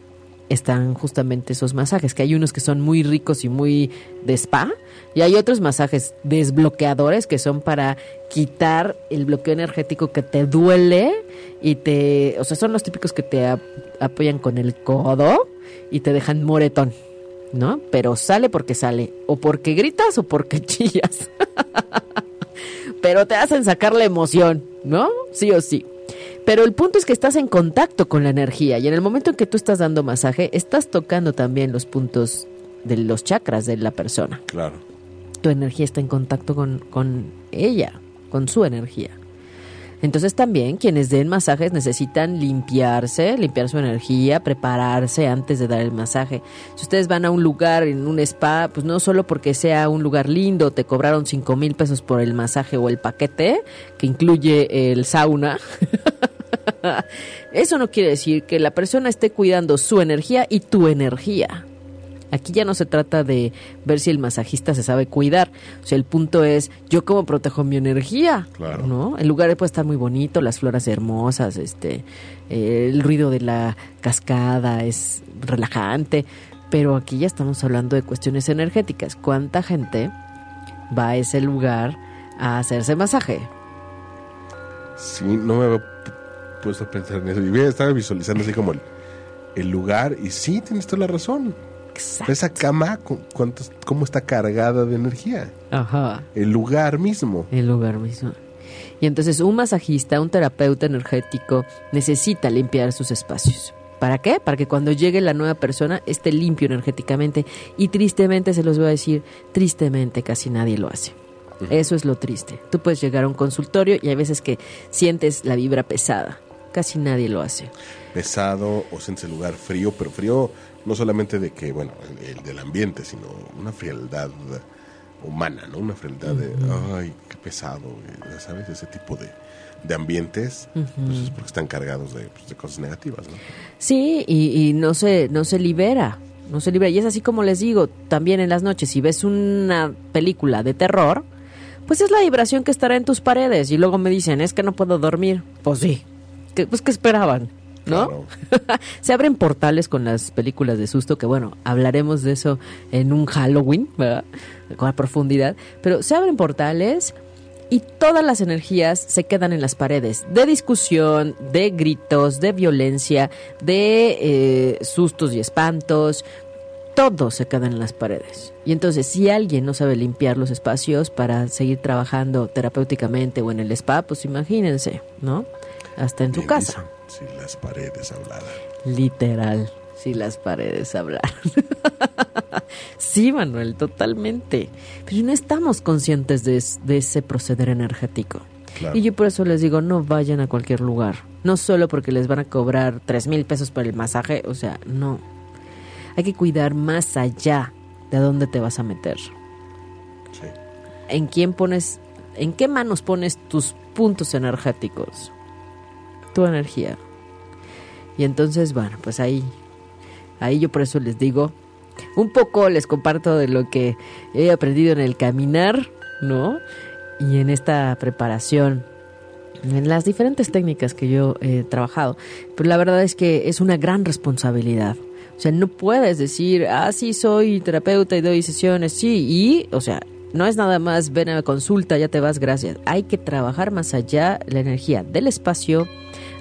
están justamente esos masajes, que hay unos que son muy ricos y muy de spa, y hay otros masajes desbloqueadores que son para quitar el bloqueo energético que te duele y te, o sea, son los típicos que te ap- apoyan con el codo y te dejan moretón, ¿no? Pero sale porque sale, o porque gritas o porque *laughs* chillas. Pero te hacen sacar la emoción, ¿no? Sí o sí. Pero el punto es que estás en contacto con la energía y en el momento en que tú estás dando masaje, estás tocando también los puntos de los chakras de la persona. Claro. Tu energía está en contacto con, con ella, con su energía. Entonces también quienes den masajes necesitan limpiarse, limpiar su energía, prepararse antes de dar el masaje. Si ustedes van a un lugar, en un spa, pues no solo porque sea un lugar lindo, te cobraron cinco mil pesos por el masaje o el paquete, que incluye el sauna. *laughs* Eso no quiere decir que la persona esté cuidando su energía y tu energía. Aquí ya no se trata de ver si el masajista se sabe cuidar. O sea, el punto es, yo cómo protejo mi energía. Claro. ¿No? El lugar puede estar muy bonito, las flores hermosas, este, eh, el ruido de la cascada es relajante. Pero aquí ya estamos hablando de cuestiones energéticas. ¿Cuánta gente va a ese lugar a hacerse masaje? Sí, no me puesto a pensar en eso. Y visualizando así como el, el lugar. Y sí, tienes toda la razón. Exacto. Esa cama, cu- ¿cuántos, ¿cómo está cargada de energía? Ajá. El lugar mismo. El lugar mismo. Y entonces un masajista, un terapeuta energético necesita limpiar sus espacios. ¿Para qué? Para que cuando llegue la nueva persona esté limpio energéticamente. Y tristemente se los voy a decir, tristemente casi nadie lo hace. Eso es lo triste. Tú puedes llegar a un consultorio y hay veces que sientes la vibra pesada. Casi nadie lo hace. Pesado o sientes el lugar frío, pero frío no solamente de que, bueno, el, el del ambiente, sino una frialdad humana, ¿no? Una frialdad de, ay, qué pesado, ya ¿sabes? Ese tipo de, de ambientes, pues es porque están cargados de, pues, de cosas negativas, ¿no? Sí, y, y no se, no se libera, no se libera. Y es así como les digo, también en las noches, si ves una película de terror, pues es la vibración que estará en tus paredes. Y luego me dicen, es que no puedo dormir. Pues sí, ¿Qué- pues que esperaban, ¿no? Claro. *laughs* se abren portales con las películas de susto, que bueno, hablaremos de eso en un Halloween, ¿verdad? Con la profundidad. Pero se abren portales y todas las energías se quedan en las paredes, de discusión, de gritos, de violencia, de eh, sustos y espantos, todo se queda en las paredes. Y entonces, si alguien no sabe limpiar los espacios para seguir trabajando terapéuticamente o en el spa, pues imagínense, ¿no? Hasta en su casa. si las paredes hablaran. Literal, si las paredes hablaran. *laughs* sí, Manuel, totalmente. Pero no estamos conscientes de, ese proceder energético. Y yo por eso les digo, no vayan a cualquier lugar. No solo porque les van a cobrar tres mil pesos por el masaje, o sea, no hay que cuidar más allá de dónde te vas a meter. En quién pones, en qué manos pones tus puntos energéticos, tu energía. Y entonces, bueno, pues ahí, ahí yo por eso les digo, un poco les comparto de lo que he aprendido en el caminar, ¿no? Y en esta preparación en las diferentes técnicas que yo he trabajado. Pero la verdad es que es una gran responsabilidad. O sea, no puedes decir, ah, sí, soy terapeuta y doy sesiones, sí, y, o sea, no es nada más ven a consulta, ya te vas, gracias. Hay que trabajar más allá la energía del espacio,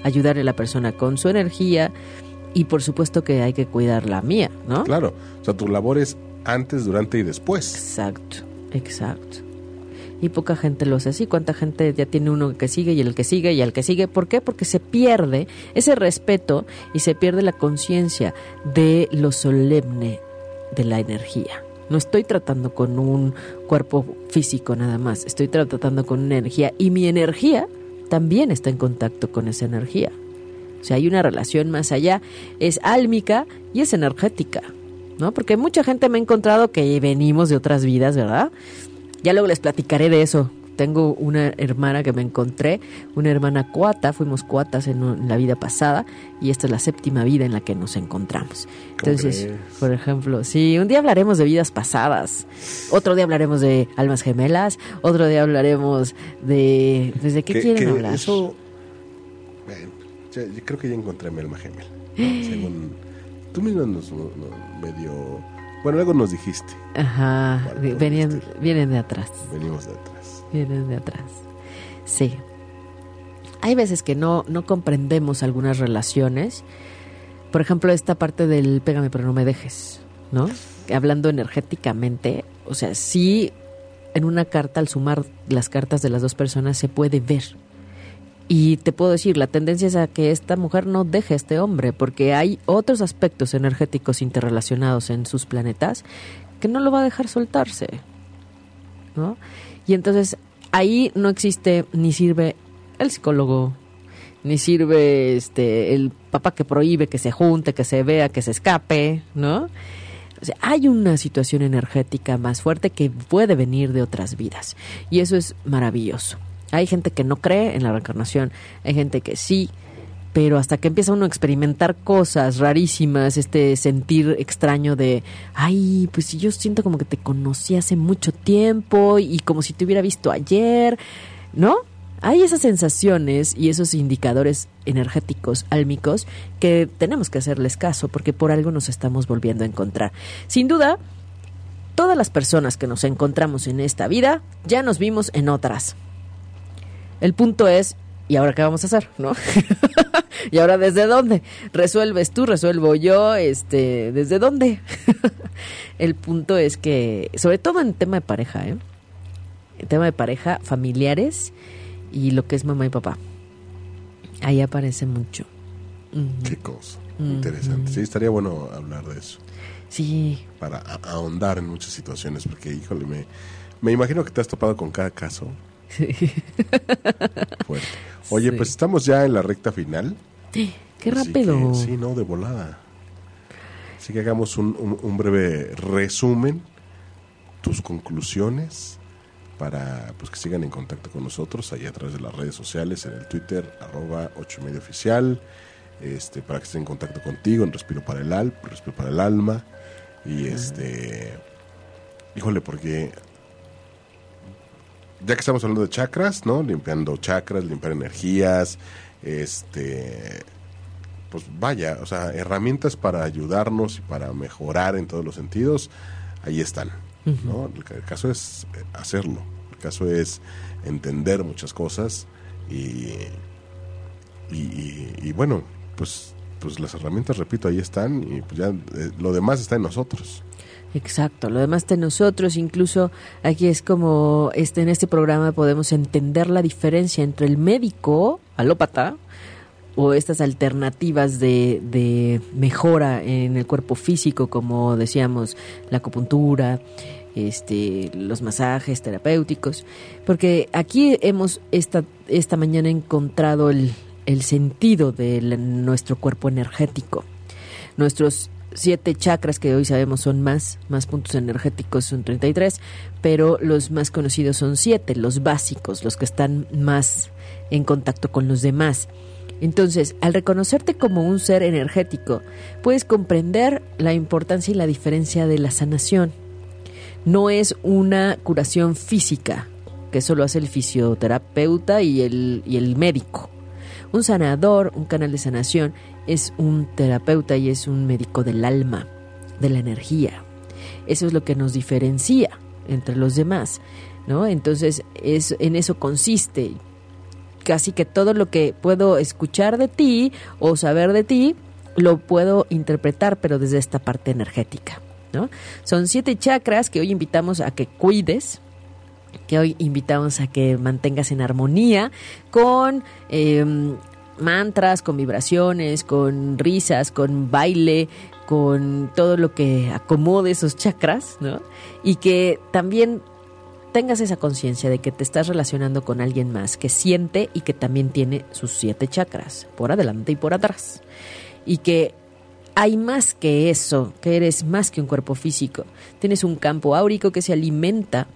ayudarle a la persona con su energía y por supuesto que hay que cuidar la mía, ¿no? Claro, o sea, tu labor es antes, durante y después. Exacto, exacto y poca gente lo hace así. ¿Cuánta gente ya tiene uno que sigue y el que sigue y el que sigue? ¿Por qué? Porque se pierde ese respeto y se pierde la conciencia de lo solemne de la energía. No estoy tratando con un cuerpo físico nada más, estoy tratando con una energía y mi energía también está en contacto con esa energía. O sea, hay una relación más allá, es álmica y es energética, ¿no? Porque mucha gente me ha encontrado que venimos de otras vidas, ¿verdad? Ya luego les platicaré de eso. Tengo una hermana que me encontré, una hermana cuata, fuimos cuatas en, la vida pasada y esta es la séptima vida en la que nos encontramos. Entonces, por ejemplo, sí, un día hablaremos de vidas pasadas, otro día hablaremos de almas gemelas, otro día hablaremos de... ¿Desde qué quieren hablar? Eso, yo creo que ya encontré mi alma gemela. *gasps* Según tú mismo nos medio bueno, luego nos dijiste. Ajá, vienen de atrás. Venimos de atrás. Vienen de atrás. Sí. Hay veces que no, no comprendemos algunas relaciones. Por ejemplo, esta parte del pégame pero no me dejes, ¿no? Hablando energéticamente, o sea, sí en una carta, al sumar las cartas de las dos personas, se puede ver y te puedo decir, la tendencia es a que esta mujer no deje a este hombre, porque hay otros aspectos energéticos interrelacionados en sus planetas que no lo va a dejar soltarse. Y entonces ahí no existe ni sirve el psicólogo, ni sirve este el papá que prohíbe que se junte, que se vea, que se escape, ¿no? O sea, hay una situación energética más fuerte que puede venir de otras vidas. Y eso es maravilloso. Hay gente que no cree en la reencarnación, hay gente que sí, pero hasta que empieza uno a experimentar cosas rarísimas, este sentir extraño de, ay, pues yo siento como que te conocí hace mucho tiempo y como si te hubiera visto ayer, ¿no? Hay esas sensaciones y esos indicadores energéticos, álmicos, que tenemos que hacerles caso porque por algo nos estamos volviendo a encontrar. Sin duda, todas las personas que nos encontramos en esta vida ya nos vimos en otras. El punto es, ¿y ahora qué vamos a hacer? ¿No? *laughs* ¿Y ahora desde dónde? ¿Resuelves tú? ¿Resuelvo yo? Este, ¿Desde dónde? *laughs* el punto es que, sobre todo en tema de pareja, ¿eh? En tema de pareja, familiares y lo que es mamá y papá. Ahí aparece mucho. Qué cosa. Interesante. Sí, estaría bueno hablar de eso. Sí. Para ahondar en muchas situaciones, porque, híjole, me, me imagino que te has topado con cada caso *laughs* Oye, pues estamos ya en la recta final. Qué rápido. sí, no, de volada. Así que hagamos un, breve resumen, tus conclusiones, para pues que sigan en contacto con nosotros ahí a través de las redes sociales, en el Twitter, arroba 8 medio oficial, este, para que estén en contacto contigo, en Respiro para el Al, Respiro para el Alma. Y este, híjole, porque ya que estamos hablando de chakras, ¿no? Limpiando chakras, limpiar energías, este pues vaya, o sea, herramientas para ayudarnos y para mejorar en todos los sentidos, ahí están, ¿no? El, caso es eh, hacerlo, El caso es entender muchas cosas y, y, y bueno, pues, pues las herramientas, repito, ahí están y pues ya eh, lo demás está en nosotros. Exacto, lo demás está en nosotros, incluso aquí es como este en este programa podemos entender la diferencia entre el médico alópata o estas alternativas de, de mejora en el cuerpo físico, como decíamos, la acupuntura, este, los masajes terapéuticos, porque aquí hemos esta, esta mañana encontrado el, el sentido de nuestro cuerpo energético. Nuestros siete chakras que hoy sabemos son más, más puntos energéticos son 33, pero los más conocidos son siete, los básicos, los que están más en contacto con los demás. Entonces, al reconocerte como un ser energético, puedes comprender la importancia y la diferencia de la sanación. No es una curación física, que solo hace el fisioterapeuta y el, y el médico. Un sanador, un canal de sanación, es un terapeuta y es un médico del alma, de la energía. Eso es lo que nos diferencia entre los demás, ¿no? Entonces, es, en eso consiste casi que todo lo que puedo escuchar de ti o saber de ti, lo puedo interpretar, pero desde esta parte energética. ¿no? Son siete chakras que hoy invitamos a que cuides, que hoy invitamos a que mantengas en armonía con em, mantras, con vibraciones, con risas, con baile, con todo lo que acomode esos chakras, ¿no? Y que también tengas esa conciencia de que te estás relacionando con alguien más que siente y que también tiene sus siete chakras, por adelante y por atrás. Y que hay más que eso, que eres más que un cuerpo físico. Tienes un campo áurico que se alimenta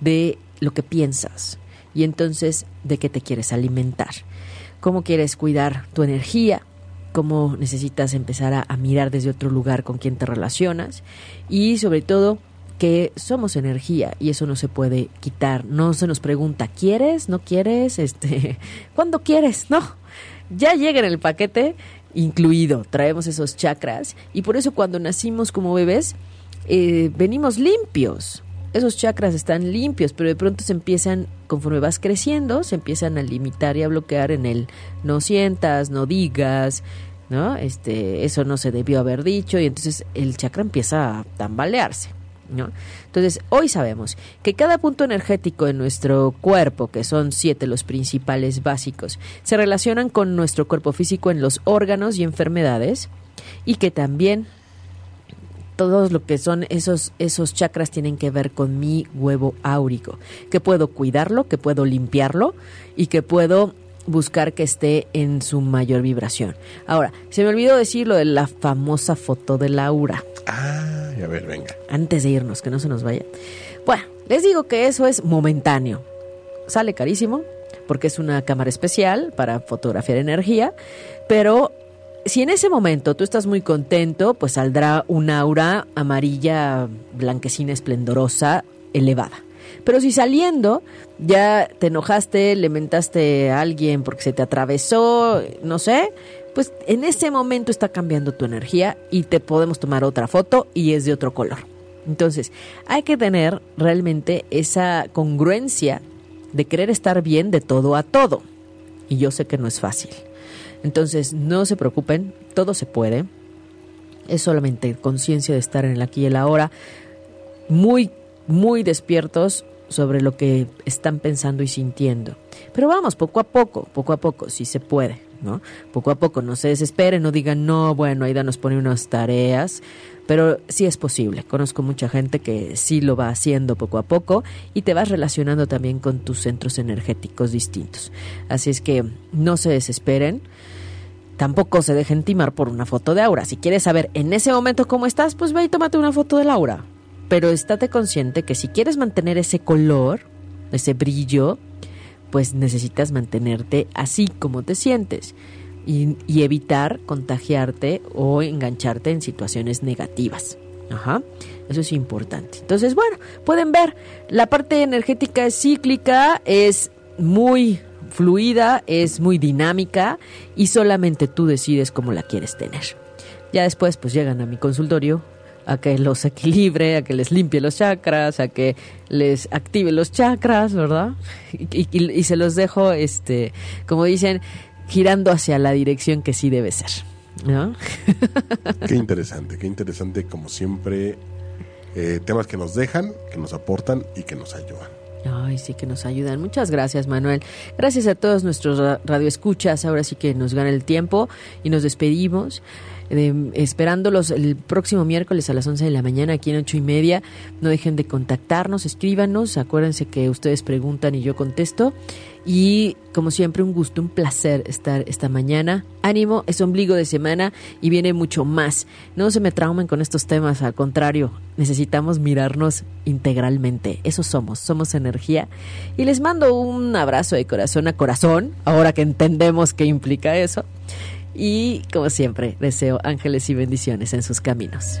de lo que piensas y entonces de qué te quieres alimentar. Cómo quieres cuidar tu energía, cómo necesitas empezar a, mirar desde otro lugar con quién te relacionas y sobre todo que somos energía y eso no se puede quitar. No se nos pregunta, ¿quieres? ¿No quieres? Este, *laughs* ¿Cuándo quieres? No. Ya llega en el paquete incluido. Traemos esos chakras y por eso cuando nacimos como bebés eh, venimos limpios. Esos chakras están limpios, pero de pronto se empiezan, conforme vas creciendo, se empiezan a limitar y a bloquear en el no sientas, no digas, ¿no? Este, eso no se debió haber dicho y entonces el chakra empieza a tambalearse. Entonces, hoy sabemos que cada punto energético en nuestro cuerpo, que son siete los principales básicos, se relacionan con nuestro cuerpo físico en los órganos y enfermedades y que también todos lo que son esos, esos chakras tienen que ver con mi huevo áurico, que puedo cuidarlo, que puedo limpiarlo y que puedo buscar que esté en su mayor vibración. Ahora, se me olvidó decir lo de la famosa foto de Laura. Ah, a ver, venga. Antes de irnos, que no se nos vaya. Bueno, les digo que eso es momentáneo. Sale carísimo, porque es una cámara especial para fotografiar energía, pero si en ese momento tú estás muy contento, pues saldrá un aura amarilla, blanquecina, esplendorosa, elevada. Pero si saliendo ya te enojaste, le mentaste a alguien porque se te atravesó, no sé, pues en ese momento está cambiando tu energía y te podemos tomar otra foto y es de otro color. Entonces, hay que tener realmente esa congruencia de querer estar bien de todo a todo. Y yo sé que no es fácil. Entonces, no se preocupen, todo se puede. Es solamente conciencia de estar en el aquí y el ahora, muy, muy despiertos sobre lo que están pensando y sintiendo. Pero vamos, poco a poco, poco a poco, si se puede. ¿no? Poco a poco, no se desesperen, no digan, no, bueno, Aida nos pone unas tareas, pero sí es posible. Conozco mucha gente que sí lo va haciendo poco a poco y te vas relacionando también con tus centros energéticos distintos. Así es que no se desesperen. Tampoco se dejen timar por una foto de aura. Si quieres saber en ese momento cómo estás, pues ve y tómate una foto de Laura. Pero estate consciente que si quieres mantener ese color, ese brillo, pues necesitas mantenerte así como te sientes y, evitar contagiarte o engancharte en situaciones negativas. Ajá, eso es importante. Entonces, bueno, pueden ver, la parte energética es cíclica, es muy fluida, es muy dinámica y solamente tú decides cómo la quieres tener. Ya después, pues llegan a mi consultorio a que los equilibre, a que les limpie los chakras, a que les active los chakras, ¿verdad? Y, y se los dejo, este, como dicen, girando hacia la dirección que sí debe ser. ¿no? *laughs* qué interesante, qué interesante como siempre. Eh, temas que nos dejan, que nos aportan y que nos ayudan. Ay, sí que nos ayudan. Muchas gracias, Manuel. Gracias a todos nuestros radioescuchas. Ahora sí que nos gana el tiempo y nos despedimos esperándolos el próximo miércoles a las 11 de la mañana aquí en ocho y media. No dejen de contactarnos, escríbanos, acuérdense que ustedes preguntan y yo contesto. Y como siempre, un gusto, un placer estar esta mañana. Ánimo, es ombligo de semana y viene mucho más. No se me traumen con estos temas, al contrario, necesitamos mirarnos integralmente. Eso somos, somos energía. Y les mando un abrazo de corazón a corazón, ahora que entendemos qué implica eso. Y como siempre, deseo ángeles y bendiciones en sus caminos.